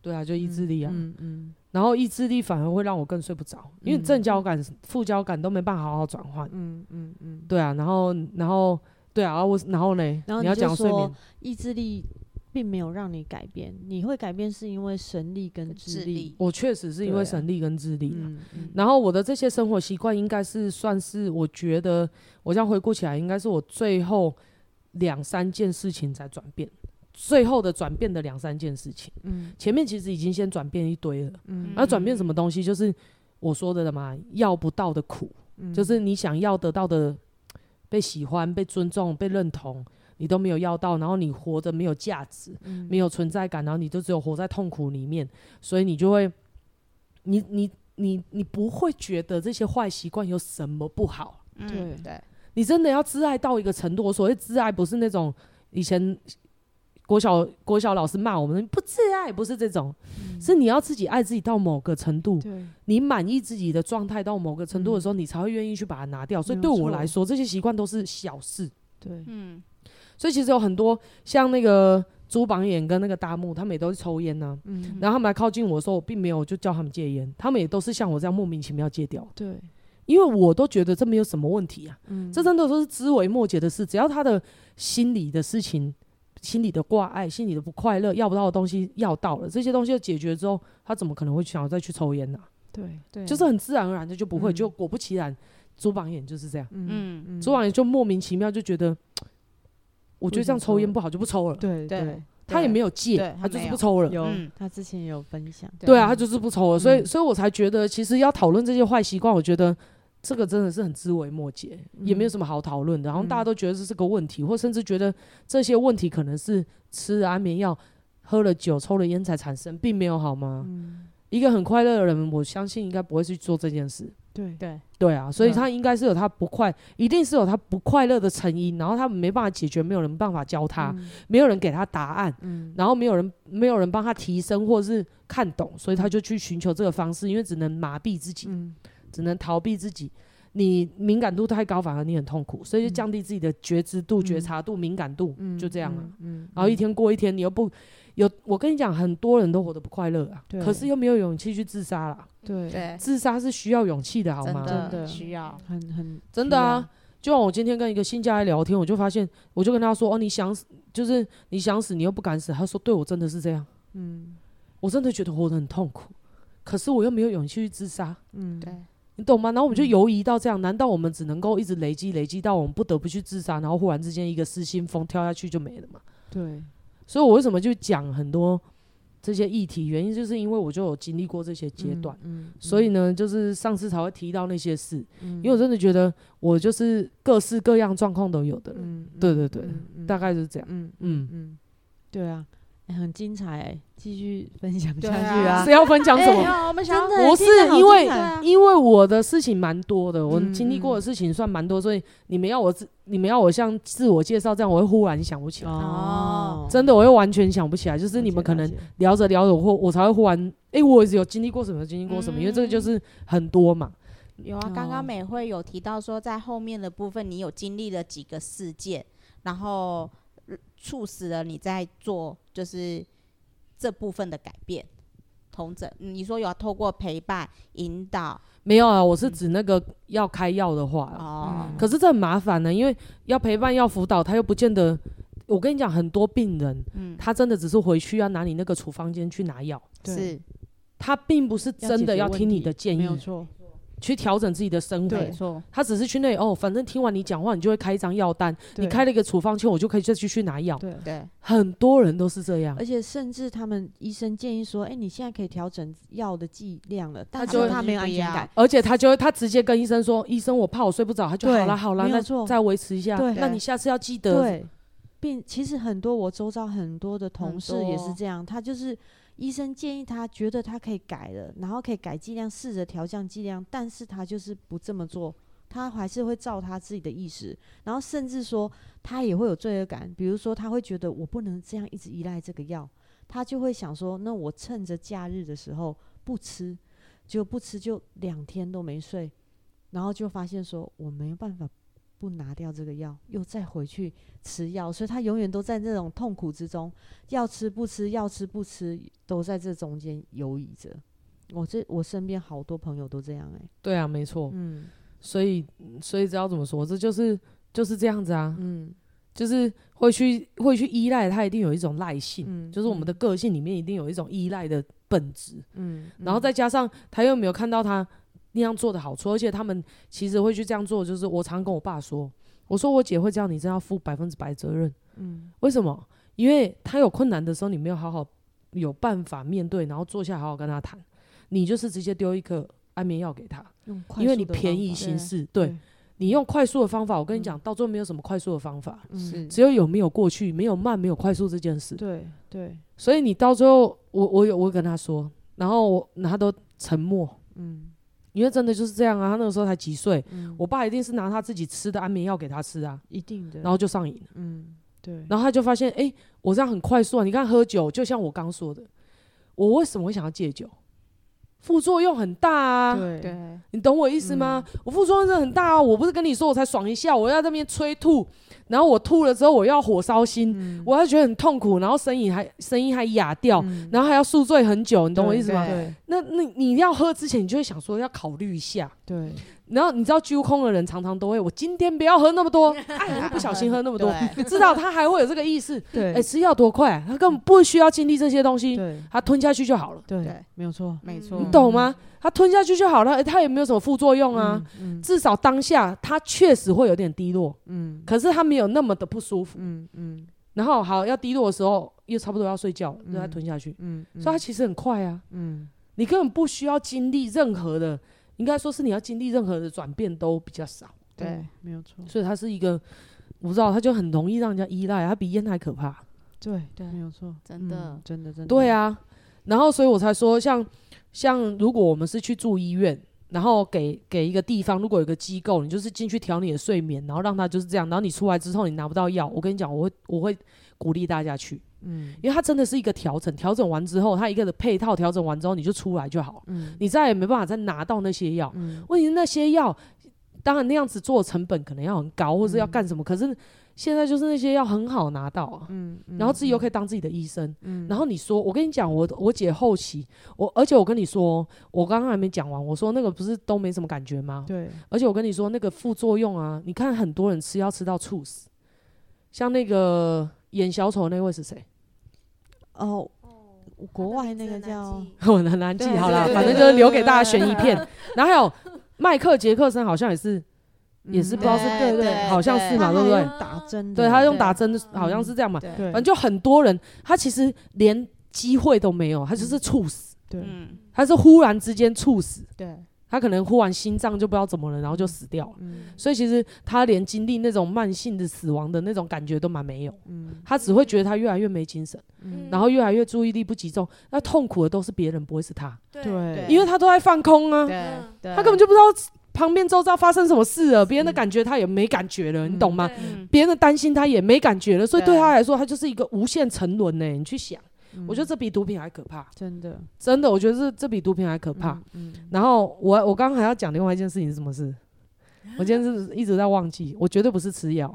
对啊，就意志力啊。嗯嗯。然后意志力反而会让我更睡不着，因为嗯正交感、副交感都没办法好好转换。嗯嗯嗯，对啊，然后然后对啊，我然后呢？你要然后你就说讲睡眠，意志力并没有让你改变，你会改变是因为神力跟智力，我确实是因为神力跟智力啊。嗯嗯然后我的这些生活习惯应该是算是，我觉得我这样回顾起来，应该是我最后两三件事情才转变，最后的转变的两三件事情。嗯前面其实已经先转变一堆了，嗯那转变什么东西？就是我说的了嘛，要不到的苦。嗯就是你想要得到的被喜欢、被尊重、被认同，你都没有要到，然后你活着没有价值、嗯。没有存在感，然后你就只有活在痛苦里面，所以你就会，你你你你不会觉得这些坏习惯有什么不好，嗯对。对，你真的要自爱到一个程度。我所谓自爱，不是那种以前国小国小老师骂我们不自爱，不是这种，嗯。是你要自己爱自己到某个程度，你满意自己的状态到某个程度的时候，嗯。你才会愿意去把它拿掉。所以对我来说，这些习惯都是小事。对，嗯，所以其实有很多像那个朱榜眼跟那个大木，他们也都是抽烟呢、嗯，然后他们来靠近我的时候，我并没有就叫他们戒烟，他们也都是像我这样莫名其妙戒掉。对，因为我都觉得这没有什么问题啊，嗯，这真的都是枝微末节的事，只要他的心理的事情、心里的挂碍、心里的不快乐、要不到的东西要到了，这些东西解决之后，他怎么可能会想要再去抽烟呢、对对，就是很自然而然的就不会，嗯。就果不其然，朱榜眼就是这样，嗯嗯，朱榜眼就莫名其妙就觉得，我觉得这样抽烟不好，就不抽了。对对对，他也没有戒，他就是不抽了。有嗯他之前也有分享，对啊，他就是不抽了，所以，嗯所以我才觉得，其实要讨论这些坏习惯，我觉得这个真的是很枝微末节，也没有什么好讨论的。然后大家都觉得这是个问题，或甚至觉得这些问题可能是吃了安眠药、喝了酒、抽了烟才产生，并没有好吗？嗯，一个很快乐的人，我相信应该不会去做这件事。对。对，对啊，所以嗯。他应该是有他不快，一定是有他不快乐的成因，然后他没办法解决，没有人办法教他，嗯。没有人给他答案。嗯，然后没有人没有人帮他提升或是看懂，所以他就去寻求这个方式，因为只能麻痹自己，嗯。只能逃避自己。你敏感度太高，反而你很痛苦，所以就降低自己的觉知度、嗯。觉察度、敏感度，嗯，就这样啊。嗯，嗯，然后一天过一天，你又不有，我跟你讲，很多人都活得不快乐啊，对可是又没有勇气去自杀啦。对对，自杀是需要勇气的，好吗？真的需要，很很真的啊，就像我今天跟一个新家来聊天，我就发现，我就跟他说：“哦，你想死，就是你想死，你又不敢死。”他说：“对我真的是这样。”嗯我真的觉得活得很痛苦，可是我又没有勇气去自杀，嗯，对，你懂吗？然后我们就嗯游移到这样，难道我们只能够一直累积累积到我们不得不去自杀，然后忽然之间一个失心疯跳下去就没了嘛？对，所以我为什么就讲很多这些议题，原因就是因为我就有经历过这些阶段，嗯，嗯，所以呢，就是上次才会提到那些事，嗯，因为我真的觉得我就是各式各样状况都有的人，嗯，嗯，对对对大概就是这样。嗯嗯。嗯嗯，对啊，欸很精彩欸，继续分享下去啊是要分享什么？不是因为啊因为我的事情蛮多的，我嗯经历过的事情算蛮多，所以你们要我自，你们要我像自我介绍这样，我会忽然想不起来，哦，真的我会完全想不起来。就是你们可能聊着聊着，我我才会忽然，哎、我有经历过什么，经历过什么，因为这个就是很多嘛。有啊，刚刚美惠有提到说，在后面的部分，你有经历了几个事件，然后呃促使了你在做就是这部分的改变。同诊，你说有要透过陪伴引导？没有啊，我是指那个要开药的话啊、哦，可是这很麻烦呢、因为要陪伴要辅导，他又不见得。我跟你讲，很多病人，嗯，他真的只是回去要拿你那个处方间去拿药，是。他并不是真的要听你的建议没有错，去调整自己的生活。没错，他只是去那里哦，反正听完你讲话，你就会开一张药单，你开了一个处方签，我就可以再继续拿药。对。对，很多人都是这样而，且甚至他们医生建议说：“哎、你现在可以调整药的剂量了。”但就他没有安全感。而且他就会他直接跟医生说：“医生，我怕我睡不着。”他就好了好了，那没错再维持一下。对那你下次要记得。对，并其实很多我周遭很多的同事也是这样，他就是医生建议他觉得他可以改了，然后可以改剂量，试着调降剂量，但是他就是不这么做，他还是会照他自己的意识，然后甚至说他也会有罪恶感，比如说他会觉得我不能这样一直依赖这个药，他就会想说，那我趁着假日的时候不吃，就不吃就两天都没睡，然后就发现说我没有办法。不拿掉这个药，又再回去吃药，所以他永远都在这种痛苦之中，要吃不吃，要吃不吃，都在这中间游移着。我这我身边好多朋友都这样哎、对啊，没错。嗯所以所以知道怎么说，这就是就是这样子啊，嗯就是会去会去依赖，他一定有一种赖性，嗯就是我们的个性里面一定有一种依赖的本质。嗯，然后再加上他又没有看到他那样做的好处，而且他们其实会去这样做，就是我常跟我爸说，我说我姐会这样，你真要负百分之百责任。嗯为什么？因为他有困难的时候，你没有好好有办法面对，然后坐下好好跟他谈，你就是直接丢一颗安眠药给他，因为你便宜行事。对对你用快速的方法，我跟你讲，嗯到最后没有什么快速的方法，嗯是只有有没有过去，没有慢，没有快速这件事。对对所以你到最后，我我有我跟他说，然后我他都沉默。嗯因为真的就是这样啊，他那个时候才几岁，嗯我爸一定是拿他自己吃的安眠药给他吃啊，一定的，然后就上瘾了。嗯，对，然后他就发现，哎、我这样很快速啊！你看喝酒，就像我刚说的，我为什么会想要戒酒？副作用很大啊，对对，你懂我意思吗？我副作用真的很大啊！我不是跟你说我才爽一下，我要在那边催吐，然后我吐了之后我要火烧心，嗯我要觉得很痛苦，然后声音还声音还哑掉，嗯然后还要宿醉很久，你懂我意思吗？对那那你要喝之前，你就会想说要考虑一下。对，然后你知道揪空的人常常都会，我今天不要喝那么多，[LAUGHS] 哎，我不小心喝那么多，你知道他还会有这个意识。[LAUGHS] 对，哎，吃药多快啊，他根本不需要经历这些东西，对。他吞下去就好了，对对，没有错，没错。你懂吗？他吞下去就好了，哎他也没有什么副作用啊。嗯。至少当下他确实会有点低落，嗯。可是他没有那么的不舒服。嗯嗯。然后好要低落的时候，又差不多要睡觉了，嗯。就再吞下去，嗯，所以他其实很快啊。嗯。你根本不需要经历任何的，应该说是你要经历任何的转变都比较少，对，没有错，所以它是一个，我不知道，它就很容易让人家依赖，它比烟还可怕。对对没有错，真的嗯真的真的，对，啊，然后所以我才说，像像如果我们是去住医院，然后给给一个地方，如果有个机构，你就是进去调你的睡眠，然后让他就是这样，然后你出来之后你拿不到药，我跟你讲，我会我会鼓励大家去，嗯。因为它真的是一个调整，调整完之后，它一个的配套调整完之后，你就出来就好，嗯。你再也没办法再拿到那些药。嗯。问题是那些药，当然那样子做的成本可能要很高，或是要干什么，可是现在就是那些药很好拿到啊。嗯，然后自己又可以当自己的医生，嗯。然后你说，我跟你讲，我我姐后期，我而且我跟你说，我刚刚还没讲完，我说那个不是都没什么感觉吗？对，而且我跟你说，那个副作用啊，你看很多人吃药吃到猝死，像那个演小丑那位是谁？哦，国外那个叫 [LAUGHS] 我很难记，好啦，对对反正就是留给大家选一片。然后还有迈克杰克森，好像也是，也是不知道是对对对好像是嘛，对不对？打针，对他用打针，好像是这样嘛。反正就很多人，他其实连机会都没有，他就是猝死，对。嗯，他是忽然之间猝死，对，他可能忽然心脏就不知道怎么了，然后就死掉了。嗯。所以其实他连经历那种慢性的死亡的那种感觉都蛮没有，嗯。他只会觉得他越来越没精神，嗯。然后越来越注意力不集中，那痛苦的都是别人，不会是他，对，因为他都在放空啊，对嗯，对，他根本就不知道旁边周遭发生什么事了，别人的感觉他也没感觉了，你懂吗？嗯，别人的担心他也没感觉了，所以对。对他来说，他就是一个无限沉沦呢。你去想，嗯。我觉得这比毒品还可怕，真的。真的，我觉得这这比毒品还可怕。，嗯然后我我刚刚还要讲另外一件事情是什么事？我今天是一直在忘记，我绝对不是吃药，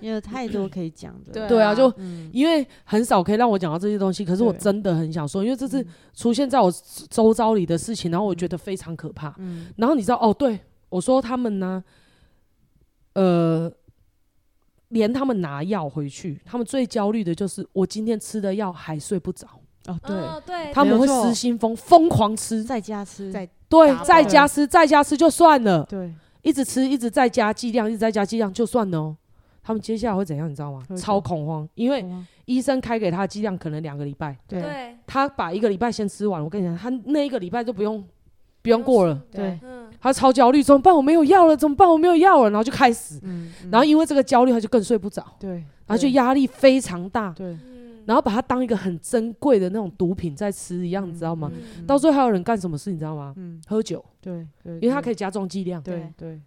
因为太多可以讲的，对对啊，就嗯。因为很少可以让我讲到这些东西，可是我对。真的很想说，因为这是嗯。出现在我周遭里的事情，然后我觉得非常可怕。嗯。然后你知道哦，对我说他们呢，呃，连他们拿药回去，他们最焦虑的就是我今天吃的药还睡不着，哦对，他们会失心疯，疯狂吃，在家吃，在对，在家吃，在家吃就算了，对，一直吃，一直在加剂量，一直在加剂量就算了哦。他们接下来会怎样，你知道吗？超恐慌，因为医生开给他的剂量可能两个礼拜，对。对，他把一个礼拜先吃完。我跟你讲，他那一个礼拜就不用不用过了，对，嗯，他超焦虑，怎么办？我没有药了，怎么办？我没有药了，然后就开始，嗯，然后因为这个焦虑，他就更睡不着，对然后就压力非常大，对，嗯，然后把它当一个很珍贵的那种毒品在吃一样，你知道吗？嗯到最后还有人干什么事，你知道吗？嗯喝酒，对因为它可以加重剂量，对对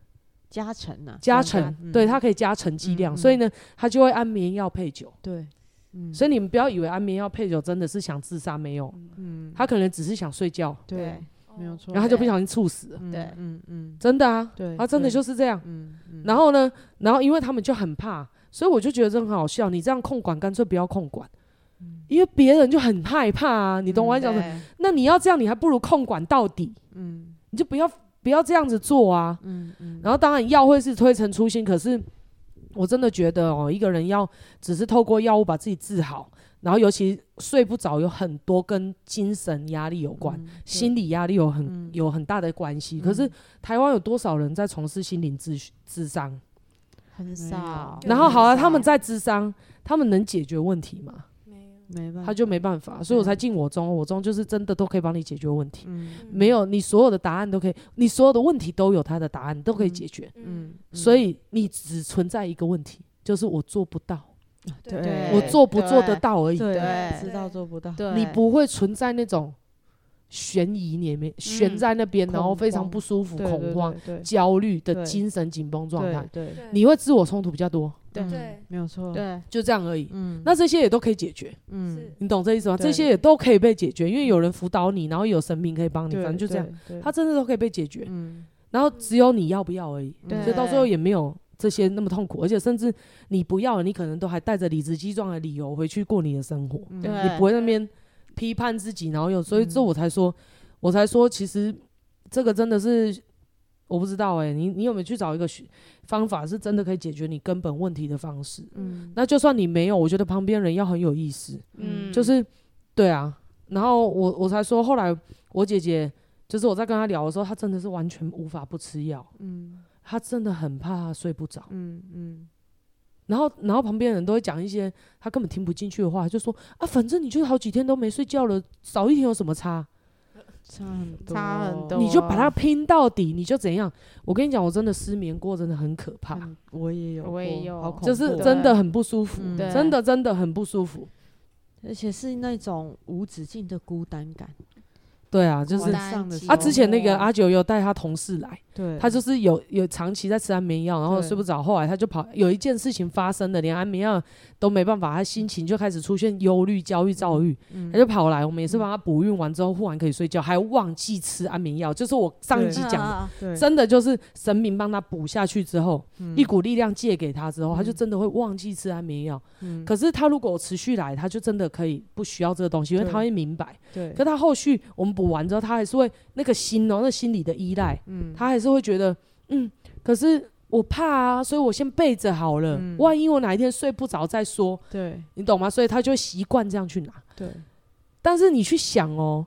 加成啊，加成，对，它可以加成剂量，所以呢，他就会安眠药配酒。对，嗯所以你们不要以为安眠药配酒真的是想自杀，没有，嗯他可能只是想睡觉，对没有错，然后他就不小心猝死了，嗯对。嗯嗯。真的啊，对，他真的就是这样。嗯嗯，然后呢，然后因为他们就很怕，所以我就觉得这很好笑。你这样控管，干脆不要控管，因为别人就很害怕啊。你懂我在讲什么？对。那你要这样，你还不如控管到底，嗯。你就不要不要这样子做啊。嗯嗯，然后当然药会是推陈出新，可是我真的觉得哦，一个人要只是透过药物把自己治好，然后尤其睡不着，有很多跟精神压力有关，嗯心理压力有很、嗯有很大的关系。可是台湾有多少人在从事心灵咨咨商？很少，然后好了，他们在智商，他们能解决问题吗？没有，没办法，他就没办法，所以我才进我中，我中就是真的都可以帮你解决问题。嗯没有，你所有的答案都可以，你所有的问题都有他的答案，都可以解决。嗯，所以你只存在一个问题，就是我做不到，对。我做不做得到而已。对对。知道做不到，对，你不会存在那种悬疑里面悬在那边，然后非常不舒服、恐慌、焦虑的精神紧绷状态，对，你会自我冲突比较多。对。对，没有错，对，就这样而已。嗯，那这些也都可以解决。嗯，你懂这意思吗？这些也都可以被解决，因为有人辅导你，然后有神明可以帮你，反正就这样，对，他真的都可以被解决。嗯，然后只有你要不要而已。对所以到最后也没有这些那么痛苦，而且甚至你不要了，你可能都还带着理直气壮的理由回去过你的生活，嗯。你不会那边批判自己，然后又，所以这我才说，我才说，其实这个真的是。我不知道哎、欸，你你有没有去找一个方法，是真的可以解决你根本问题的方式？嗯，那就算你没有，我觉得旁边人要很有意思，嗯，就是对啊。然后我我才说，后来我姐姐就是我在跟她聊的时候，她真的是完全无法不吃药，嗯，她真的很怕他睡不着，嗯嗯，然后然后旁边人都会讲一些他根本听不进去的话，就说啊，反正你就是好几天都没睡觉了，少一天有什么差？差很多，差很多。你就把它拼到底，你就怎样？我跟你讲，我真的失眠过，真的很可怕，嗯。我也有，我也有。好就是真的很不舒服，真的真的很不舒服。而且是那种无止境的孤单感，对啊，就是晚单寂上的啊，之前那个阿九有带他同事来，对，他就是有有长期在吃安眠药，然后睡不着，后来他就跑，有一件事情发生了，连安眠药都没办法，他心情就开始出现忧虑、焦虑、躁郁，嗯他就跑来，我们也是帮他补运完之后，忽然可以睡觉，还忘记吃安眠药，就是我上一集讲的。真的就是神明帮他补下去之后，嗯。一股力量借给他之后，嗯他就真的会忘记吃安眠药。嗯。可是他如果持续来，他就真的可以不需要这个东西，因为他会明白。对，可他后续我们补完之后，他还是会那个心哦、那心理的依赖，嗯。他还是会觉得，嗯，可是我怕啊，所以我先备着好了，嗯万一我哪一天睡不着再说，对你懂吗？所以他就会习惯这样去拿。对，但是你去想哦，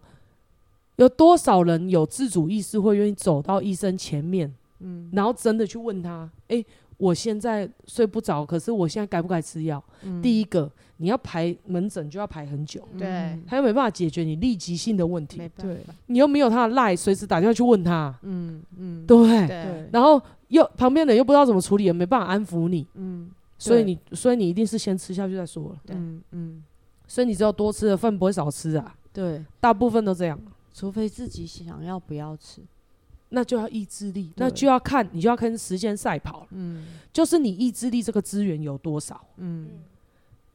有多少人有自主意识会愿意走到医生前面，嗯然后真的去问他，诶，我现在睡不着，可是我现在该不该吃药？嗯第一个，你要排门诊就要排很久，对。他又没办法解决你立即性的问题。对，你又没有他的赖，随时打电话去问他，嗯嗯。对。不对？对对，然后又旁边人又不知道怎么处理，也没办法安抚你，嗯所以你所以你一定是先吃下去再说了，对。嗯嗯所以你只有多吃的份不会少吃啊，对，大部分都这样，除非自己想要不要吃，那就要意志力，那就要看你就要跟时间赛跑了，嗯。就是你意志力这个资源有多少。嗯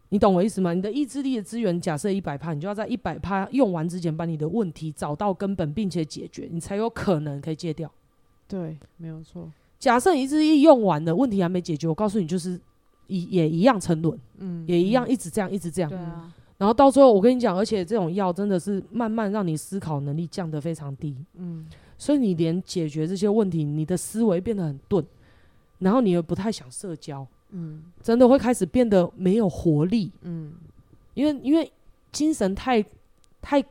你懂我意思吗？你的意志力的资源假设一百趴，你就要在一百趴用完之前，把你的问题找到根本，并且解决，你才有可能可以戒掉。对，没有错，假设你意志力用完了，问题还没解决，我告诉你，就是一也一样沉沦，嗯也一样一直这样，一直这样。对啊，然后到最后，我跟你讲，而且这种药真的是慢慢让你思考能力降得非常低，嗯所以你连解决这些问题，你的思维变得很钝，然后你又不太想社交，嗯。真的会开始变得没有活力。嗯。因为因为精神太太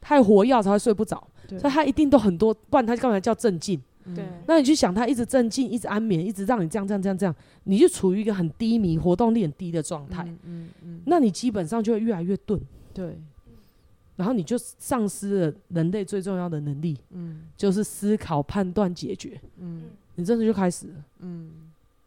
太活跃才会睡不着，所以他一定都很多，不然他干嘛叫镇静？嗯。对。那你去想，他一直镇静，一直安眠，一直让你这样这样这样这样，你就处于一个很低迷、活动力很低的状态，嗯嗯嗯，那你基本上就会越来越钝，对，然后你就丧失了人类最重要的能力，嗯。就是思考、判断、解决，嗯。你真的就开始了。嗯，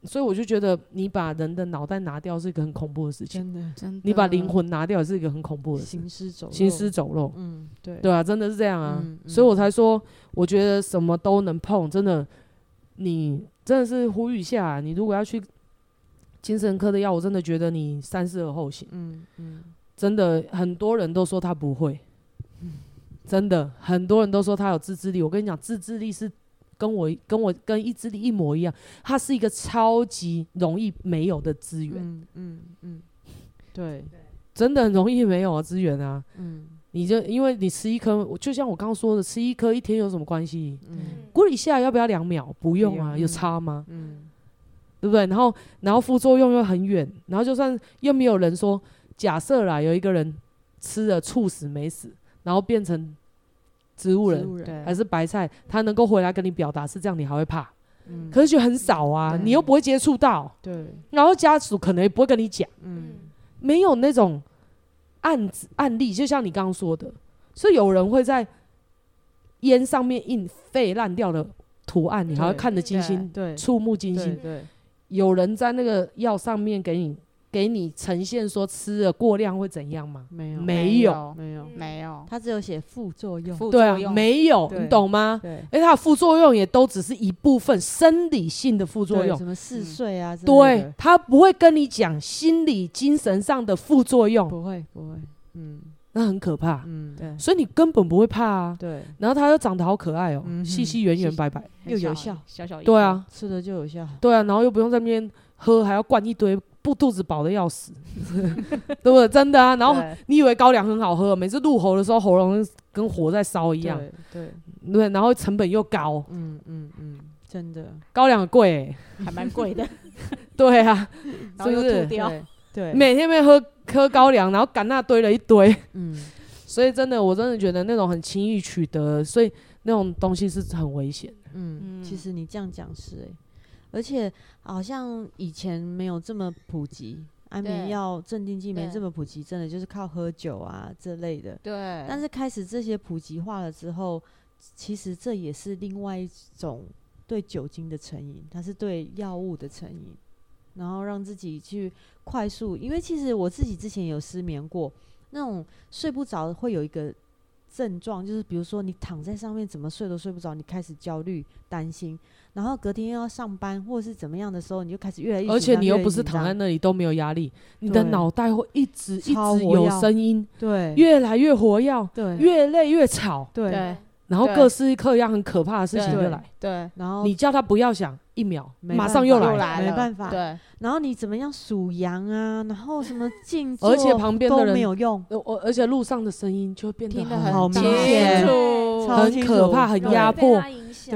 所以我就觉得，你把人的脑袋拿掉是一个很恐怖的事情，真的真的，你把灵魂拿掉也是一个很恐怖的事，行尸走肉，行尸走肉。嗯对。对啊，真的是这样啊，嗯嗯。所以我才说，我觉得什么都能碰，真的，你真的是呼吁一下啊、你如果要去精神科的药，我真的觉得你三思而后行。嗯嗯。真的，很多人都说他不会，嗯真的，很多人都说他有自制力。我跟你讲，自制力是跟我跟我跟意志力一模一样，它是一个超级容易没有的资源，嗯嗯嗯，对，真的很容易没有啊资源啊。嗯你就因为你吃一颗，就像我刚刚说的，吃一颗一天有什么关系？嗯咕一下要不要两秒？不用啊，有差吗？嗯对不对？然后，然后副作用又很远，然后就算又没有人说，假设啦，有一个人吃了猝死没死，然后变成植物人物人还是白菜，他能够回来跟你表达是这样，你还会怕？嗯。可是就很少啊，你又不会接触到，对，然后家属可能也不会跟你讲，嗯。没有那种案子案例，就像你刚刚说的，所以有人会在烟上面印废烂掉的图案，你还会看得惊心对。触目惊心。有人在那个药上面给你给你呈现说吃了过量会怎样吗？没有，没有，没有，嗯。没有，他只有写副作用。副对啊作，用没有，你懂吗？对，而且它的副作用也都只是一部分生理性的副作用。什，么嗜睡啊对的，他不会跟你讲心理、精神上的副作用，不会不会，嗯。那很可怕，嗯，对。所以你根本不会怕啊。对，然后它又长得好可爱哦，嗯细细圆圆白白，又有效，小小一对啊，吃了就有效。对啊，然后又不用在那边喝，还要灌一堆，不肚子饱的要死，[LAUGHS] 对不对？真的啊。然后你以为高粱很好喝，每次入喉的时候喉咙跟火在烧一样，对对，对，然后成本又高，嗯嗯嗯，真的，高粱贵、欸，还蛮贵的，[LAUGHS] 对啊，[LAUGHS] 然后又是不是？吐掉，对对，每天没喝喝高粱，然后干那堆了一堆，嗯。所以真的，我真的觉得那种很轻易取得，所以那种东西是很危险的。嗯，嗯其实你这样讲是哎、而且好像以前没有这么普及，安眠药、镇定剂没这么普及，真的就是靠喝酒啊这类的。对，但是开始这些普及化了之后，其实这也是另外一种对酒精的成瘾，它是对药物的成瘾，然后让自己去快速，因为其实我自己之前有失眠过，那种睡不着会有一个症状，就是比如说你躺在上面怎么睡都睡不着，你开始焦虑担心，然后隔天又要上班或者是怎么样的时候，你就开始越来越紧张，而且你又不是躺在那里都没有压力，你的对脑袋会一直一直有跃声音，对越来越活跃，对越累越吵，对对然后对各式各样很可怕的事情就来。对，然后你叫他不要想，一秒马上又来没办法对，然后你怎么样数羊啊，然后什么静坐，而且旁边的都人没有用，而且路上的声音就变得很好明显清楚，很可怕，很压迫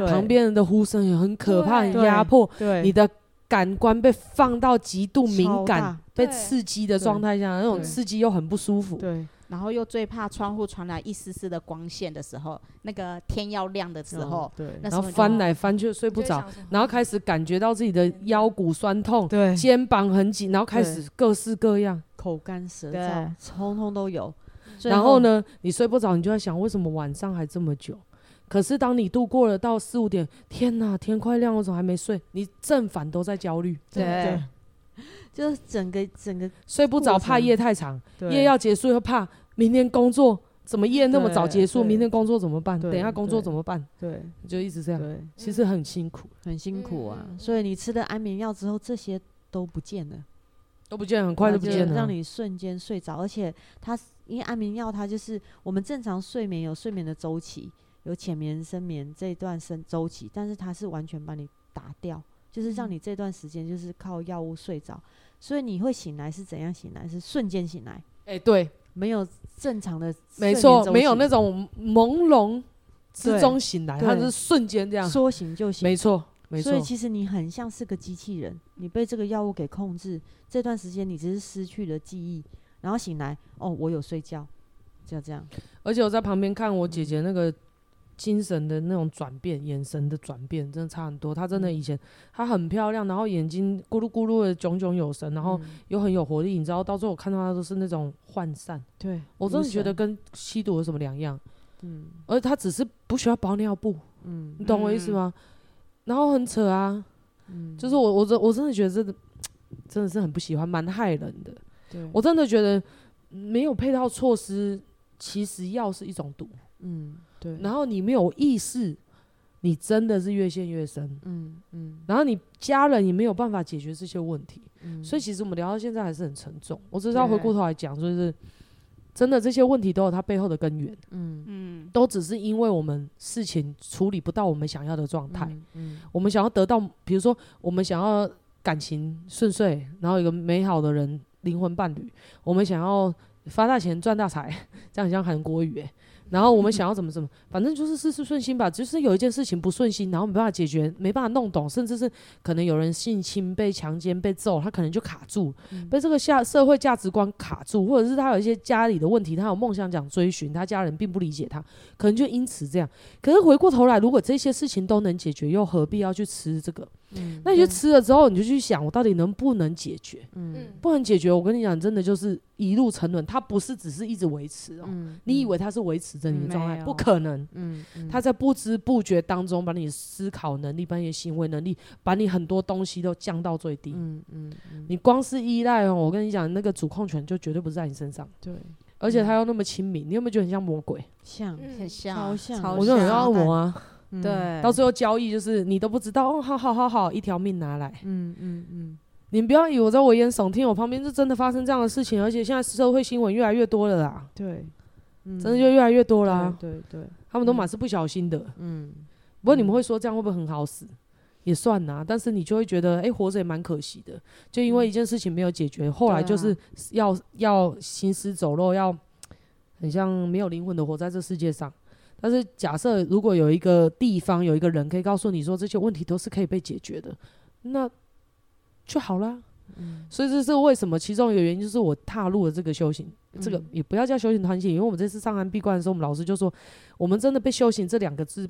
旁边人的呼声也很可怕，很压迫。对。你的感官被放到极度敏感、被刺激的状态下，那种刺激又很不舒服。对。[LAUGHS] 然后又最怕窗户传来一丝丝的光线的时候，那个天要亮的时候，然后翻来翻去睡不着，然后开始感觉到自己的腰骨酸痛、对。肩膀很紧，然后开始各式各样。口干舌燥，通通都有。最然后？呢，你睡不着，你就在想，为什么晚上还这么久？可是当你度过了到四五点，天哪，天快亮了，我怎么还没睡？你正反都在焦虑，对对，就是整个整个睡不着，怕夜太长，夜要结束又怕明天工作怎么夜那么早结束，明天工作怎么办？等一下工作怎么办？对就一直这样，对，其实很辛苦，很辛苦啊嗯。所以你吃了安眠药之后，这些都不见了，都不见，很快就不见了。让你瞬间睡着。而且它因为安眠药，它就是我们正常睡眠有睡眠的周期，有浅眠、深眠这一段生周期，但是它是完全把你打掉，就是让你这段时间就是靠药物睡着。所以你会醒来是怎样醒来？是瞬间醒来，哎，对，没有正常的没错，没有那种朦胧之中醒来，它是瞬间这样。说醒就醒。没错，没所以，其实你很像是个机器人，你被这个药物给控制，这段时间你只是失去了记忆，然后醒来，哦，我有睡觉，就这样。而且我在旁边看我姐姐那个精神的那种转变，眼神的转变，真的差很多。她真的嗯以前她很漂亮，然后眼睛咕噜咕噜的炯炯有神，然后嗯又很有活力。你知道，到最后我看到她都是那种涣散，对我真的觉得跟吸毒有什么两样？嗯而她只是不需要包尿布，嗯你懂我意思吗？然后很扯啊，嗯，就是我我真我真的觉得真的 [TSK] 真的是很不喜欢，蛮害人的。对，我真的觉得没有配套措施，其实药是一种毒。嗯对，然后你没有意识，你真的是越陷越深。嗯嗯然后你家人也没有办法解决这些问题，嗯，所以其实我们聊到现在还是很沉重。我只是要回过头来讲，就是真的这些问题都有它背后的根源，嗯嗯，都只是因为我们事情处理不到我们想要的状态。嗯嗯我们想要得到，比如说我们想要感情顺遂，然后有一个美好的人灵魂伴侣，我们想要发大钱赚大财，[LAUGHS] 这样很像韩国语诶。然后我们想要怎么怎么，[LAUGHS] 反正就是事事顺心吧。就是有一件事情不顺心，然后没办法解决，没办法弄懂，甚至是可能有人性侵、被强奸、被揍，他可能就卡住，嗯被这个下社会价值观卡住，或者是他有一些家里的问题，他有梦想想追寻，他家人并不理解他，可能就因此这样。可是回过头来，如果这些事情都能解决，又何必要去吃这个？嗯那你就吃了之后，你就去想，我到底能不能解决？嗯嗯不能解决，我跟你讲，真的就是一路沉沦。它不是只是一直维持哦、嗯你以为它是维持着你的状态，嗯不可能。嗯嗯它在不知不觉当中，把你的思考能力、把你的行为能力、把你很多东西都降到最低。嗯嗯嗯你光是依赖哦，我跟你讲，那个主控权就绝对不是在你身上，对而且他又那么亲民，你有没有觉得很像魔鬼？像嗯很像，超像我就很像像恶魔啊！嗯对，到最后交易就是你都不知道，哦，好好好好，一条命拿来。嗯嗯嗯你们不要以为我在危言耸听，我旁边是真的发生这样的事情，而且现在社会新闻越来越多了啦，对，真真的就越来越多啦。对对对，他们都满是不小心的。嗯不过你们会说这样会不会很好死？也算呐，但是你就会觉得，哎、活着也蛮可惜的。就因为一件事情没有解决，后来就是要要行尸走肉，要很像没有灵魂的活在这世界上。但是假设如果有一个地方有一个人可以告诉你说这些问题都是可以被解决的，那就好啦。嗯所以这是为什么？其中一个原因就是我踏入了这个修行，这个嗯也不要叫修行团体，因为我们这次上岸闭关的时候，我们老师就说，我们真的被修行这两个字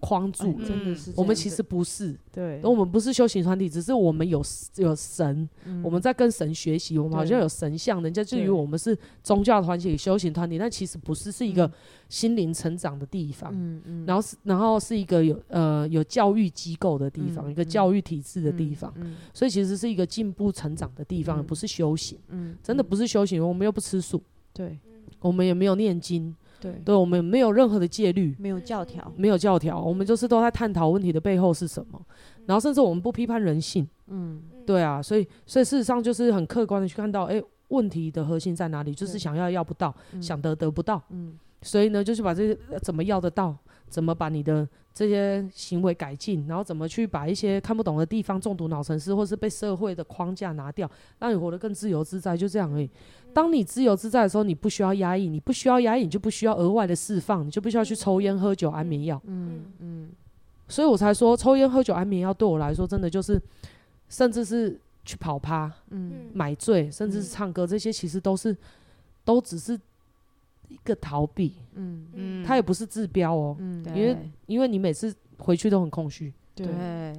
框住。了。哎真的是我们其实不是，对，我们不是修行团体，只是我们有有神，嗯。我们在跟神学习，我们好像有神像，人家就以为我们是宗教团体、修行团体，但其实不是，是一个嗯。心灵成长的地方。嗯嗯，然后是，然后是一个有呃有教育机构的地方，嗯一个教育体制的地方，嗯。所以其实是一个进步成长的地方，嗯。不是修行，嗯，真的嗯。不是修行。我们又不吃素，对。我们也没有念经，对，对我们没有任何的戒律，没有教条，没有教条，我们就是都在探讨问题的背后是什么，然后甚至我们不批判人性。嗯。对啊，所以所以事实上就是很客观的去看到，哎，问题的核心在哪里？就是想要要不到，嗯。想得得不到，嗯。所以呢，就是把这些呃怎么要得到，怎么把你的这些行为改进，然后怎么去把一些看不懂的地方、中毒脑城市，或是被社会的框架拿掉，让你活得更自由自在，就这样而已。当你自由自在的时候，你不需要压抑，你不需要压抑，你就不需要额外的释放，你就不需要去抽烟、喝酒、安眠药。嗯嗯所以我才说，抽烟、喝酒、安眠药对我来说，真的就是，甚至是去跑趴。嗯买醉，甚至是唱歌，这些其实都是，都只是一个逃避，嗯。嗯它也不是治标哦，嗯，因为因为你每次回去都很空虚，对，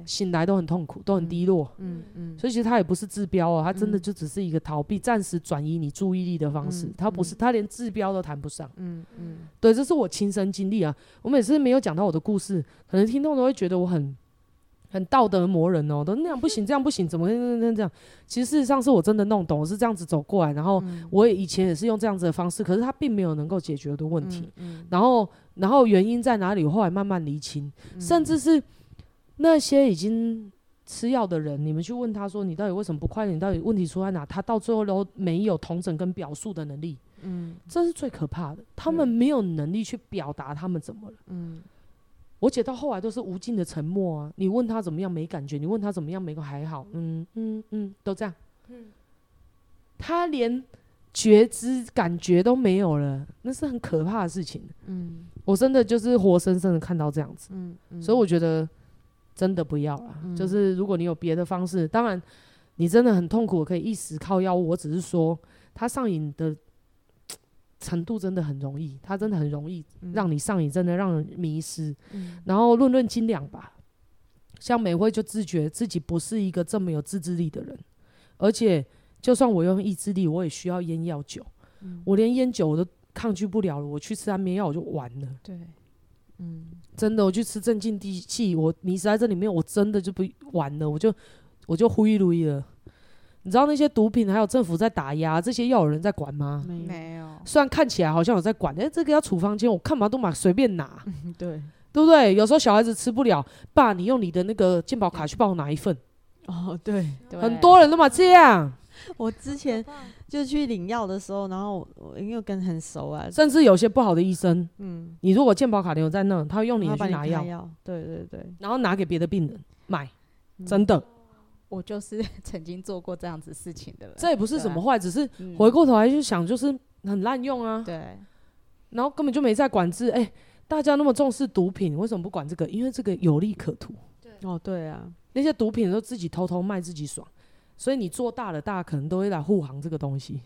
醒来都很痛苦，都很低落，嗯嗯，所以其实它也不是治标哦，它真的嗯。就只是一个逃避，暂时转移你注意力的方式嗯，它不是，嗯。它连治标都谈不上。嗯嗯。对，这是我亲身经历啊，我每次没有讲到我的故事，可能听众都会觉得我很。很道德磨人哦，都那样不行，[LAUGHS] 这样不行，怎么会这样这样？其实事实上是我真的弄懂，我是这样子走过来，然后嗯我也以前也是用这样子的方式，可是他并没有能够解决我的问题。嗯，然后，然后原因在哪里？我后来慢慢厘清，嗯甚至是那些已经吃药的人，你们去问他说：“你到底为什么不快乐？你到底问题出在哪？”他到最后都没有同整跟表述的能力，嗯这是最可怕的。他们没有能力去表达他们怎么了。嗯我姐到后来都是无尽的沉默啊！你问她怎么样没感觉，你问她怎么样没个还好，嗯嗯嗯，都这样。嗯他连觉知感觉都没有了，那是很可怕的事情。嗯我真的就是活生生的看到这样子，嗯嗯，所以我觉得真的不要了。嗯就是如果你有别的方式，当然你真的很痛苦，可以一时靠药物。我只是说，他上瘾的程度真的很容易，它真的很容易让你上瘾，真的让人迷失。嗯然后论论斤两吧，像美惠就自觉自己不是一个这么有自制力的人，而且就算我用意志力，我也需要烟药酒。嗯我连烟酒我都抗拒不了了，我去吃安眠药我就完了。对，嗯真的，我去吃镇静地气，我迷失在这里面，我真的就不完了，我就我就灰 lui 了。你知道那些毒品还有政府在打压，这些药有人在管吗？没有，虽然看起来好像有在管，哎、这个要处方间，我干嘛都买随便拿，对，对不对？有时候小孩子吃不了，爸，你用你的那个健保卡去帮我拿一份，哦对，对。很多人都嘛这样，我之前就去领药的时候，然后我因为跟很熟啊，甚至有些不好的医生，嗯，你如果健保卡留在那，他会用你去拿药，药，对对对，然后拿给别的病人买，嗯。真的，我就是 [LAUGHS] 曾经做过这样子事情的人，这也不是什么坏，只是嗯回过头来去想，就是很滥用啊。对，然后根本就没在管制。哎、大家那么重视毒品，为什么不管这个？因为这个有利可图，对哦对啊，那些毒品都自己偷偷卖，自己爽。所以你做大了，大家可能都会来护航这个东西，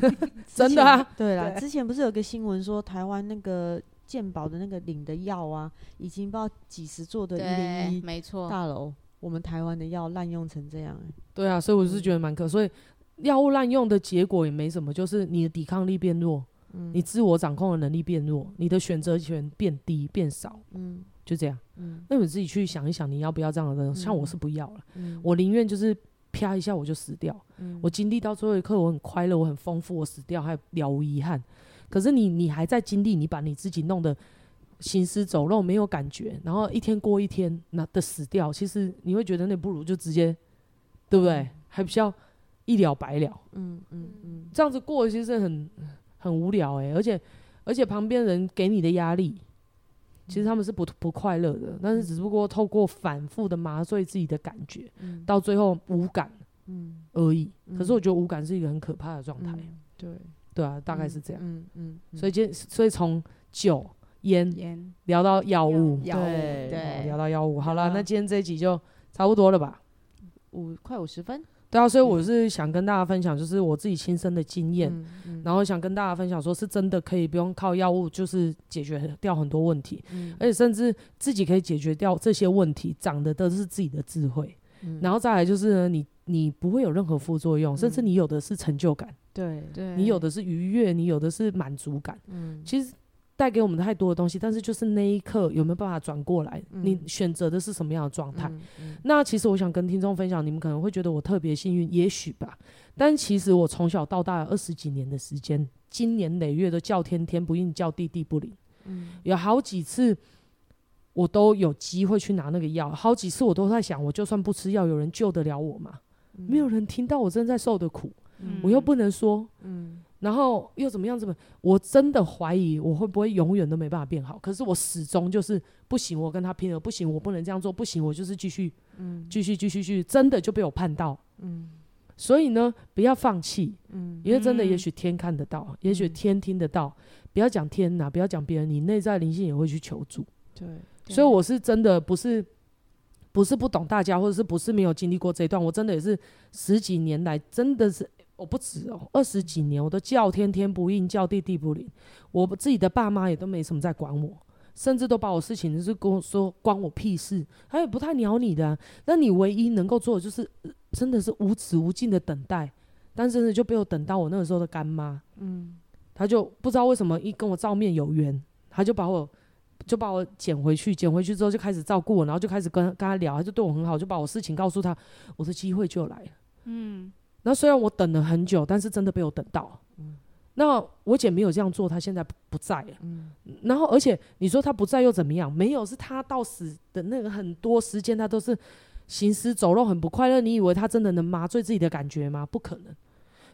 [LAUGHS] 真的啊。对啦，对之前不是有个新闻说台湾那个健保的那个领的药啊，已经不知道几十座的一零对，一没错，大楼我们台湾的药滥用成这样、欸，对啊，所以我是觉得蛮可，所以药物滥用的结果也没什么，就是你的抵抗力变弱，嗯，你自我掌控的能力变弱，你的选择权变低变少，嗯，就这样，嗯，那你自己去想一想，你要不要这样的人？像我是不要了，嗯，我宁愿就是啪一下我就死掉，嗯，我经历到最后一刻，我很快乐，我很丰富，我死掉还了无遗憾。可是你你还在经历，你把你自己弄得行尸走肉，没有感觉，然后一天过一天，那的死掉，其实你会觉得那不如就直接，对不对？嗯、还比较一了百了。嗯嗯嗯，这样子过其实很很无聊哎、欸，而且而且旁边人给你的压力，其实他们是不不快乐的，但是只不过透过反复的麻醉自己的感觉，嗯、到最后无感，嗯而已。可是我觉得无感是一个很可怕的状态、嗯。对。对啊，大概是这样。嗯嗯，所以今所以从酒烟聊到药物，对对，聊到药物。好了，那今天这一集就差不多了吧？五快五十分。对啊，所以我是想跟大家分享，就是我自己亲身的经验，然后想跟大家分享，说是真的可以不用靠药物，就是解决掉很多问题，而且甚至自己可以解决掉这些问题，长的都是自己的智慧。然后再来就是呢，你你不会有任何副作用，甚至你有的是成就感。对。对，你有的是愉悦，你有的是满足感。嗯，其实带给我们太多的东西，但是就是那一刻有没有办法转过来？嗯、你选择的是什么样的状态？嗯嗯、那其实我想跟听众分享，你们可能会觉得我特别幸运，也许吧。但其实我从小到大二十几年的时间，经年累月的叫天天不应，叫地地不灵。嗯，有好几次我都有机会去拿那个药，好几次我都在想，我就算不吃药，有人救得了我吗？嗯、没有人听到我正在受的苦。嗯、我又不能说，嗯，然后又怎么样？怎么？我真的怀疑我会不会永远都没办法变好。可是我始终就是不行，我跟他拼了，不行，我不能这样做，不行，我就是继续，嗯，继续，继续，继续，真的就被我判到，嗯。所以呢，不要放弃，嗯，因为真的，也许天看得到，嗯、也许天听得到。不要讲天呐，不要讲别人，你内在灵性也会去求助。对，对，所以我是真的不是。不是不懂大家，或者是不是没有经历过这一段？我真的也是十几年来，真的是我不止哦，二十几年我都叫天天不应，叫地地不灵。我自己的爸妈也都没什么在管我，甚至都把我事情就是跟我说关我屁事，他也不太鸟你的啊。那你唯一能够做的就是，真的是无止无尽的等待。但真的就被我等到我那个时候的干妈，嗯，他就不知道为什么一跟我照面有缘，他就把我。就把我捡回去，捡回去之后就开始照顾我，然后就开始跟跟他聊，他就对我很好，就把我事情告诉他，我的机会就来了。嗯，那虽然我等了很久，但是真的被我等到。嗯，那我姐没有这样做，她现在不在了。嗯，然后而且你说她不在又怎么样？没有，是她到死的那个很多时间，她都是行尸走肉，很不快乐。你以为她真的能麻醉自己的感觉吗？不可能。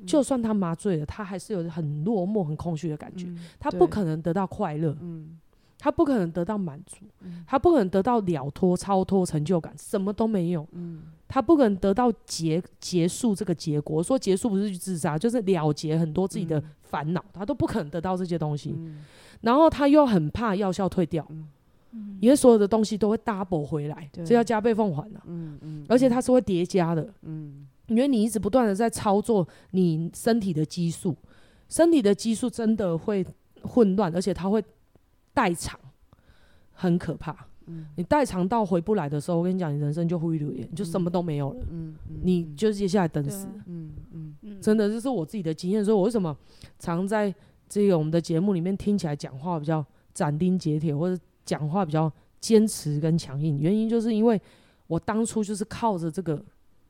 嗯，就算她麻醉了，她还是有很落寞、很空虚的感觉。嗯，她不可能得到快乐。嗯。他不可能得到满足，嗯、他不可能得到了脱、超脱、成就感，什么都没有。嗯、他不可能得到结结束这个结果。说结束不是去自杀，就是了结很多自己的烦恼，嗯、他都不可能得到这些东西。嗯、然后他又很怕药效退掉，嗯、因为所有的东西都会 double 回来，这对要加倍奉还的。嗯嗯、而且它是会叠加的。嗯、因为你一直不断的在操作你身体的激素，身体的激素真的会混乱，而且它会。代偿很可怕，嗯、你代偿到回不来的时候，我跟你讲，你人生就灰溜溜，你就什么都没有了，嗯嗯、你就接下来等死，嗯嗯。嗯、真的这是我自己的经验，所以我为什么常在这个我们的节目里面听起来讲话比较斩钉截铁，或者讲话比较坚持跟强硬，原因就是因为我当初就是靠着这个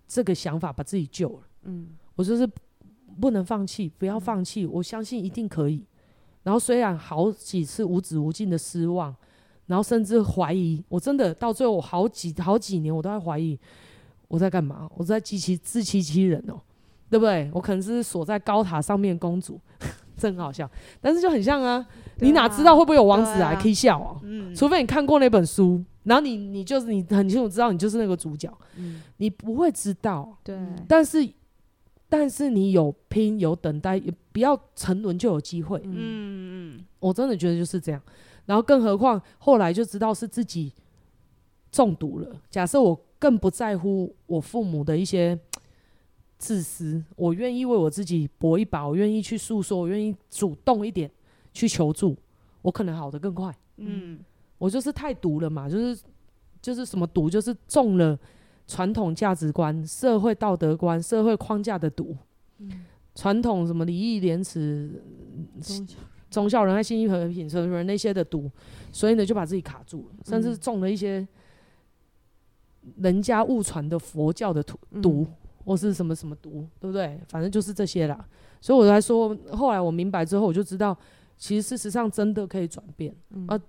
这个想法把自己救了，嗯、我就是不能放弃，不要放弃，我相信一定可以。然后虽然好几次无止无尽的失望，然后甚至怀疑，我真的到最后我好几好几年我都在怀疑我在干嘛，我在自欺自欺欺人哦，对不对？我可能是锁在高塔上面公主，[LAUGHS] 真好笑，但是就很像啊，啊你哪知道会不会有王子来可以笑啊？嗯，除非你看过那本书，然后你你就是你很清楚知道你就是那个主角，嗯，你不会知道，对，但是。但是你有拼有等待，也不要沉沦就有机会。嗯嗯，我真的觉得就是这样。然后更何况后来就知道是自己中毒了。假设我更不在乎我父母的一些自私，我愿意为我自己搏一把，我愿意去诉说，我愿意主动一点去求助，我可能好的更快。嗯，我就是太毒了嘛，就是就是什么毒，就是中了。传统价值观、社会道德观、社会框架的毒，传、嗯、统什么礼义廉耻、忠孝仁爱、信义和平什么那些的毒，所以呢就把自己卡住了，甚至中了一些人家误传的佛教的毒，或是什么什么毒，对不对？反正就是这些啦。所以我才说，后来我明白之后，我就知道，其实事实上真的可以转变、嗯、啊。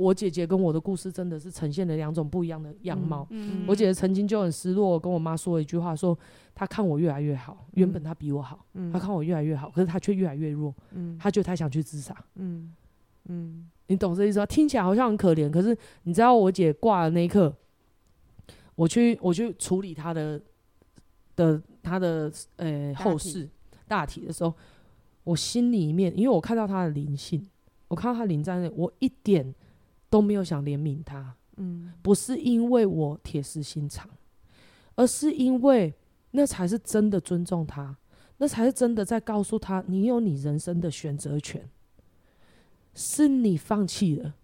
我姐姐跟我的故事真的是呈现了两种不一样的样貌。嗯嗯、我姐姐曾经就很失落，跟我妈说了一句话，说她看我越来越好，嗯、原本她比我好，她、嗯、看我越来越好，可是她却越来越弱。嗯、她觉得她想去自杀。嗯嗯、你懂这意思吗？听起来好像很可怜，可是你知道我姐挂的那一刻，我去我去处理她的的她的呃、欸、后事大体的时候，我心里面因为我看到她的灵性，我看到她灵在那，我一点。都没有想怜悯他，嗯，不是因为我铁石心肠，而是因为那才是真的尊重他，那才是真的在告诉他，你有你人生的选择权，是你放弃了。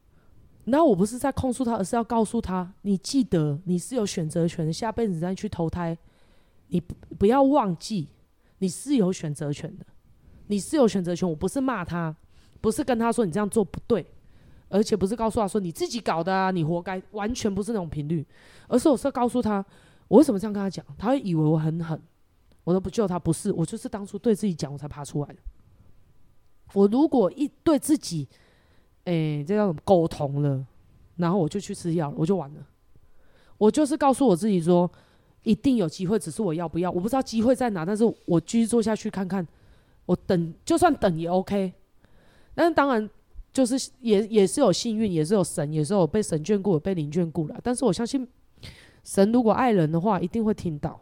那我不是在控诉他，而是要告诉他，你记得你是有选择权的，下辈子再去投胎，你不要忘记你是有选择权的，你是有选择权。我不是骂他，不是跟他说你这样做不对。而且不是告诉他说你自己搞的啊，你活该，完全不是那种频率，而是我是告诉他，我为什么这样跟他讲，他会以为我很狠，我都不救他，不是，我就是当初对自己讲，我才爬出来的。我如果一对自己，诶、这叫什么沟通了，然后我就去吃药，我就完了。我就是告诉我自己说，一定有机会，只是我要不要，我不知道机会在哪，但是我继续做下去看看，我等，就算等也 OK。但是当然。就是也也是有幸运，也是有神，也是有被神眷顾，被灵眷顾了。但是我相信，神如果爱人的话，一定会听到，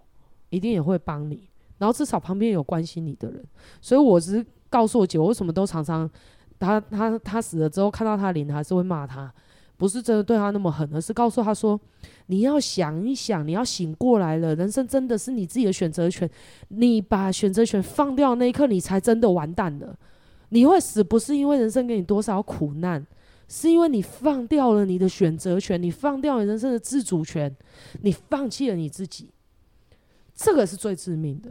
一定也会帮你。然后至少旁边有关心你的人。所以我只是告诉我姐，我为什么都常常他他他死了之后，看到他灵还是会骂他，不是真的对他那么狠，而是告诉他说，你要想一想，你要醒过来了，人生真的是你自己的选择权。你把选择权放掉那一刻，你才真的完蛋了。你会死，不是因为人生给你多少苦难，是因为你放掉了你的选择权，你放掉了人生的自主权，你放弃了你自己，这个是最致命的。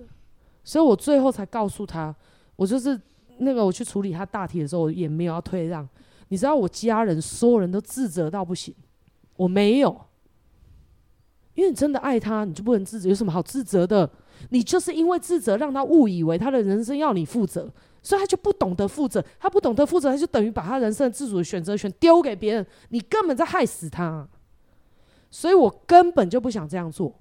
所以我最后才告诉他，我就是那个我去处理他大体的时候，我也没有要退让。你知道，我家人所有人都自责到不行，我没有，因为你真的爱他，你就不能自责，有什么好自责的？你就是因为自责，让他误以为他的人生要你负责。所以他就不懂得负责，他不懂得负责，他就等于把他人生的自主的选择权丢给别人，你根本在害死他。所以我根本就不想这样做。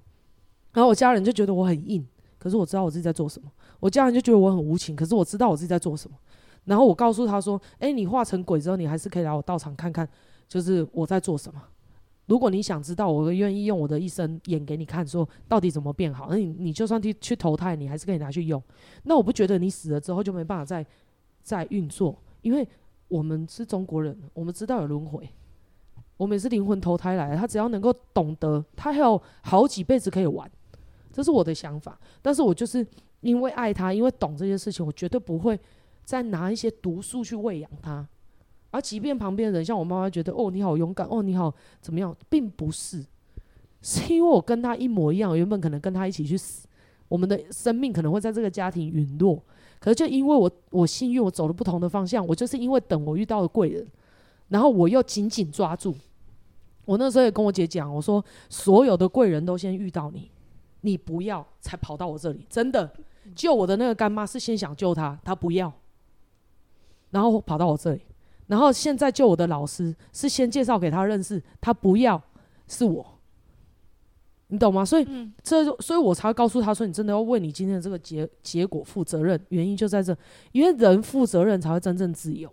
然后我家人就觉得我很硬，可是我知道我自己在做什么。我家人就觉得我很无情，可是我知道我自己在做什么。然后我告诉他说：“诶，你化成鬼之后，你还是可以来我道场看看，就是我在做什么。”如果你想知道，我愿意用我的一生演给你看，说到底怎么变好。那你你就算去去投胎，你还是可以拿去用。那我不觉得你死了之后就没办法再再运作，因为我们是中国人，我们知道有轮回，我们也是灵魂投胎来的。他只要能够懂得，他还有好几辈子可以玩，这是我的想法。但是我就是因为爱他，因为懂这些事情，我绝对不会再拿一些毒素去喂养他。而即便旁边的人像我妈妈觉得哦，你好勇敢，哦，你好怎么样，并不是，是因为我跟他一模一样，原本可能跟他一起去死，我们的生命可能会在这个家庭陨落，可是就因为我我幸运，我走了不同的方向，我就是因为等我遇到了贵人，然后我又紧紧抓住，我那时候也跟我姐讲，我说所有的贵人都先遇到你，你不要才跑到我这里，真的救我的那个干妈是先想救她，她不要，然后跑到我这里。然后现在救我的老师是先介绍给他认识，他不要是我，你懂吗？所以、嗯、这就所以我才会告诉他说，你真的要为你今天的这个结结果负责任。原因就在这，因为人负责任才会真正自由，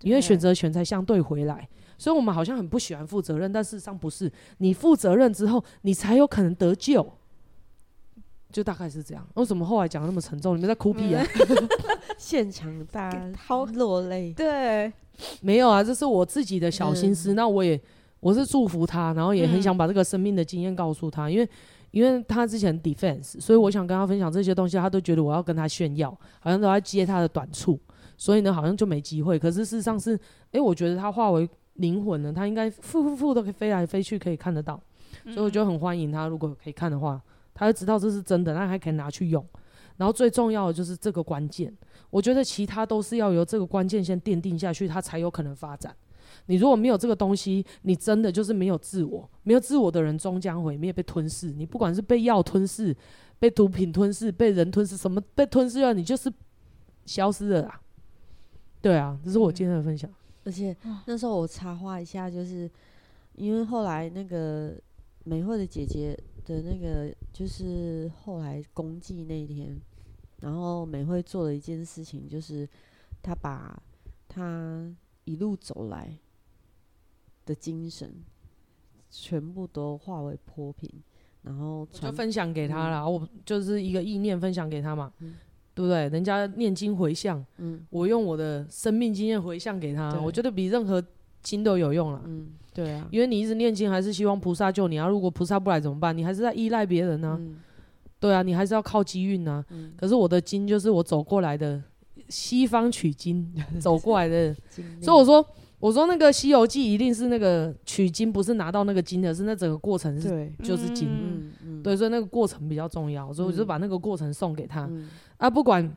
因为选择权才相对回来。所以我们好像很不喜欢负责任，但事实上不是。你负责任之后，你才有可能得救。就大概是这样。为什么后来讲那么沉重？你们在哭屁啊？[LAUGHS] [LAUGHS] 现场大家好落泪。对。没有啊，这是我自己的小心思。嗯、那我也我是祝福他，然后也很想把这个生命的经验告诉他，嗯、因为因为他之前 defense，所以我想跟他分享这些东西，他都觉得我要跟他炫耀，好像都在接他的短处，所以呢，好像就没机会。可是事实上是，诶，我觉得他化为灵魂了，他应该复复复都可以飞来飞去，可以看得到。所以我就很欢迎他，如果可以看的话，他就知道这是真的，那还可以拿去用。然后最重要的就是这个关键，我觉得其他都是要由这个关键先奠定下去，它才有可能发展。你如果没有这个东西，你真的就是没有自我，没有自我的人终将毁灭，被吞噬。你不管是被药吞噬、被毒品吞噬、被人吞噬，什么被吞噬了，你就是消失了啦。对啊，这是我今天的分享。而且那时候我插话一下，就是因为后来那个美惠的姐姐的那个，就是后来公祭那一天，然后美惠做了一件事情，就是她把她一路走来的精神全部都化为泼平，然后就分享给他了。我就是一个意念分享给他嘛，对不对？人家念经回向，我用我的生命经验回向给他，我觉得比任何经都有用了。嗯，对啊，因为你一直念经，还是希望菩萨救你啊。如果菩萨不来怎么办？你还是在依赖别人呢。对啊，你还是要靠机运呢。可是我的经就是我走过来的西方取经 [LAUGHS] 走过来的，所以我说。我说那个《西游记》一定是那个取经，不是拿到那个经的，是那整个过程是对就是经，嗯嗯、对，所以那个过程比较重要，所以我就把那个过程送给他。嗯、啊，不管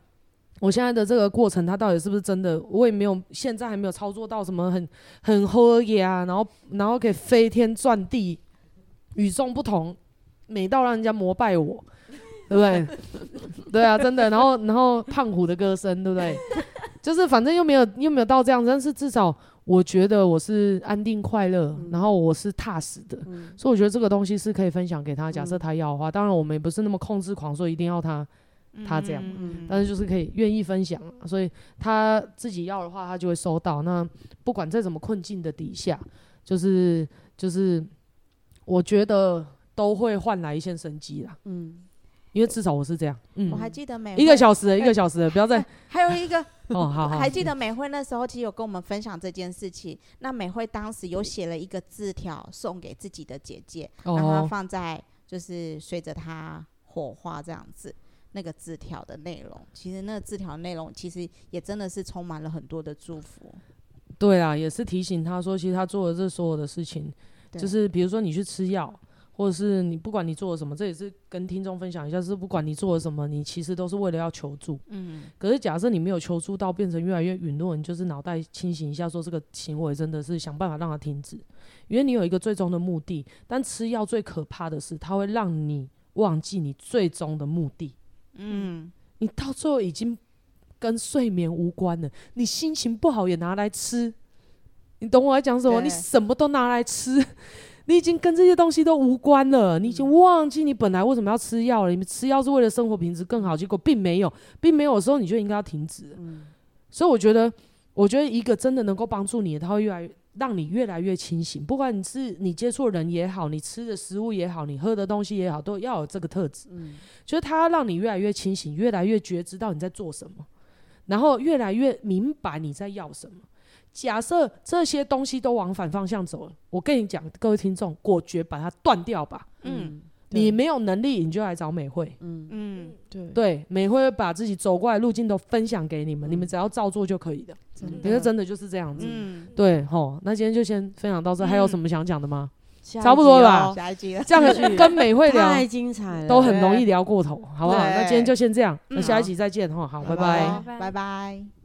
我现在的这个过程，他到底是不是真的，我也没有，现在还没有操作到什么很很喝呀，然后然后可以飞天转地，与众不同，美到让人家膜拜我，对不对？对啊，真的。然后然后胖虎的歌声，对不对？就是反正又没有又没有到这样，但是至少。我觉得我是安定快乐，然后我是踏实的，所以我觉得这个东西是可以分享给他。假设他要的话，当然我们也不是那么控制狂，说一定要他他这样，但是就是可以愿意分享，所以他自己要的话，他就会收到。那不管在什么困境的底下，就是就是，我觉得都会换来一线生机啦。嗯。因为至少我是这样，嗯，我还记得美一个小时，一个小时，不要再还有一个 [LAUGHS] 哦，好，还记得美惠那时候其实有跟我们分享这件事情。那美惠当时有写了一个字条送给自己的姐姐，让她放在就是随着她火化这样子。那个字条的内容，其实那个字条内容其实也真的是充满了很多的祝福。对啊，也是提醒他说，其实他做的这所有的事情，就是比如说你去吃药。或者是你不管你做了什么，这也是跟听众分享一下，是不管你做了什么，你其实都是为了要求助。嗯。可是假设你没有求助到变成越来越陨落，你就是脑袋清醒一下，说这个行为真的是想办法让它停止，因为你有一个最终的目的。但吃药最可怕的是，它会让你忘记你最终的目的。嗯。你到最后已经跟睡眠无关了，你心情不好也拿来吃，你懂我在讲什么？你什么都拿来吃。[LAUGHS] 你已经跟这些东西都无关了，你已经忘记你本来为什么要吃药了。你们吃药是为了生活品质更好，结果并没有，并没有的时候，你就应该要停止。嗯，所以我觉得，我觉得一个真的能够帮助你的，他会越来越让你越来越清醒。不管你是你接触人也好，你吃的食物也好，你喝的东西也好，都要有这个特质。嗯，就是它让你越来越清醒，越来越觉知到你在做什么，然后越来越明白你在要什么。假设这些东西都往反方向走了，我跟你讲，各位听众，果决把它断掉吧。嗯，你没有能力，你就来找美惠。嗯。嗯，对。对，美惠会把自己走过来路径都分享给你们，你们只要照做就可以了。真的，真的就是这样子。嗯，对吼，那今天就先分享到这，还有什么想讲的吗？差不多了吧，下一集。这样跟美惠聊太精彩了，都很容易聊过头，好不好？那今天就先这样，那下一集再见哈，好，拜拜，拜拜。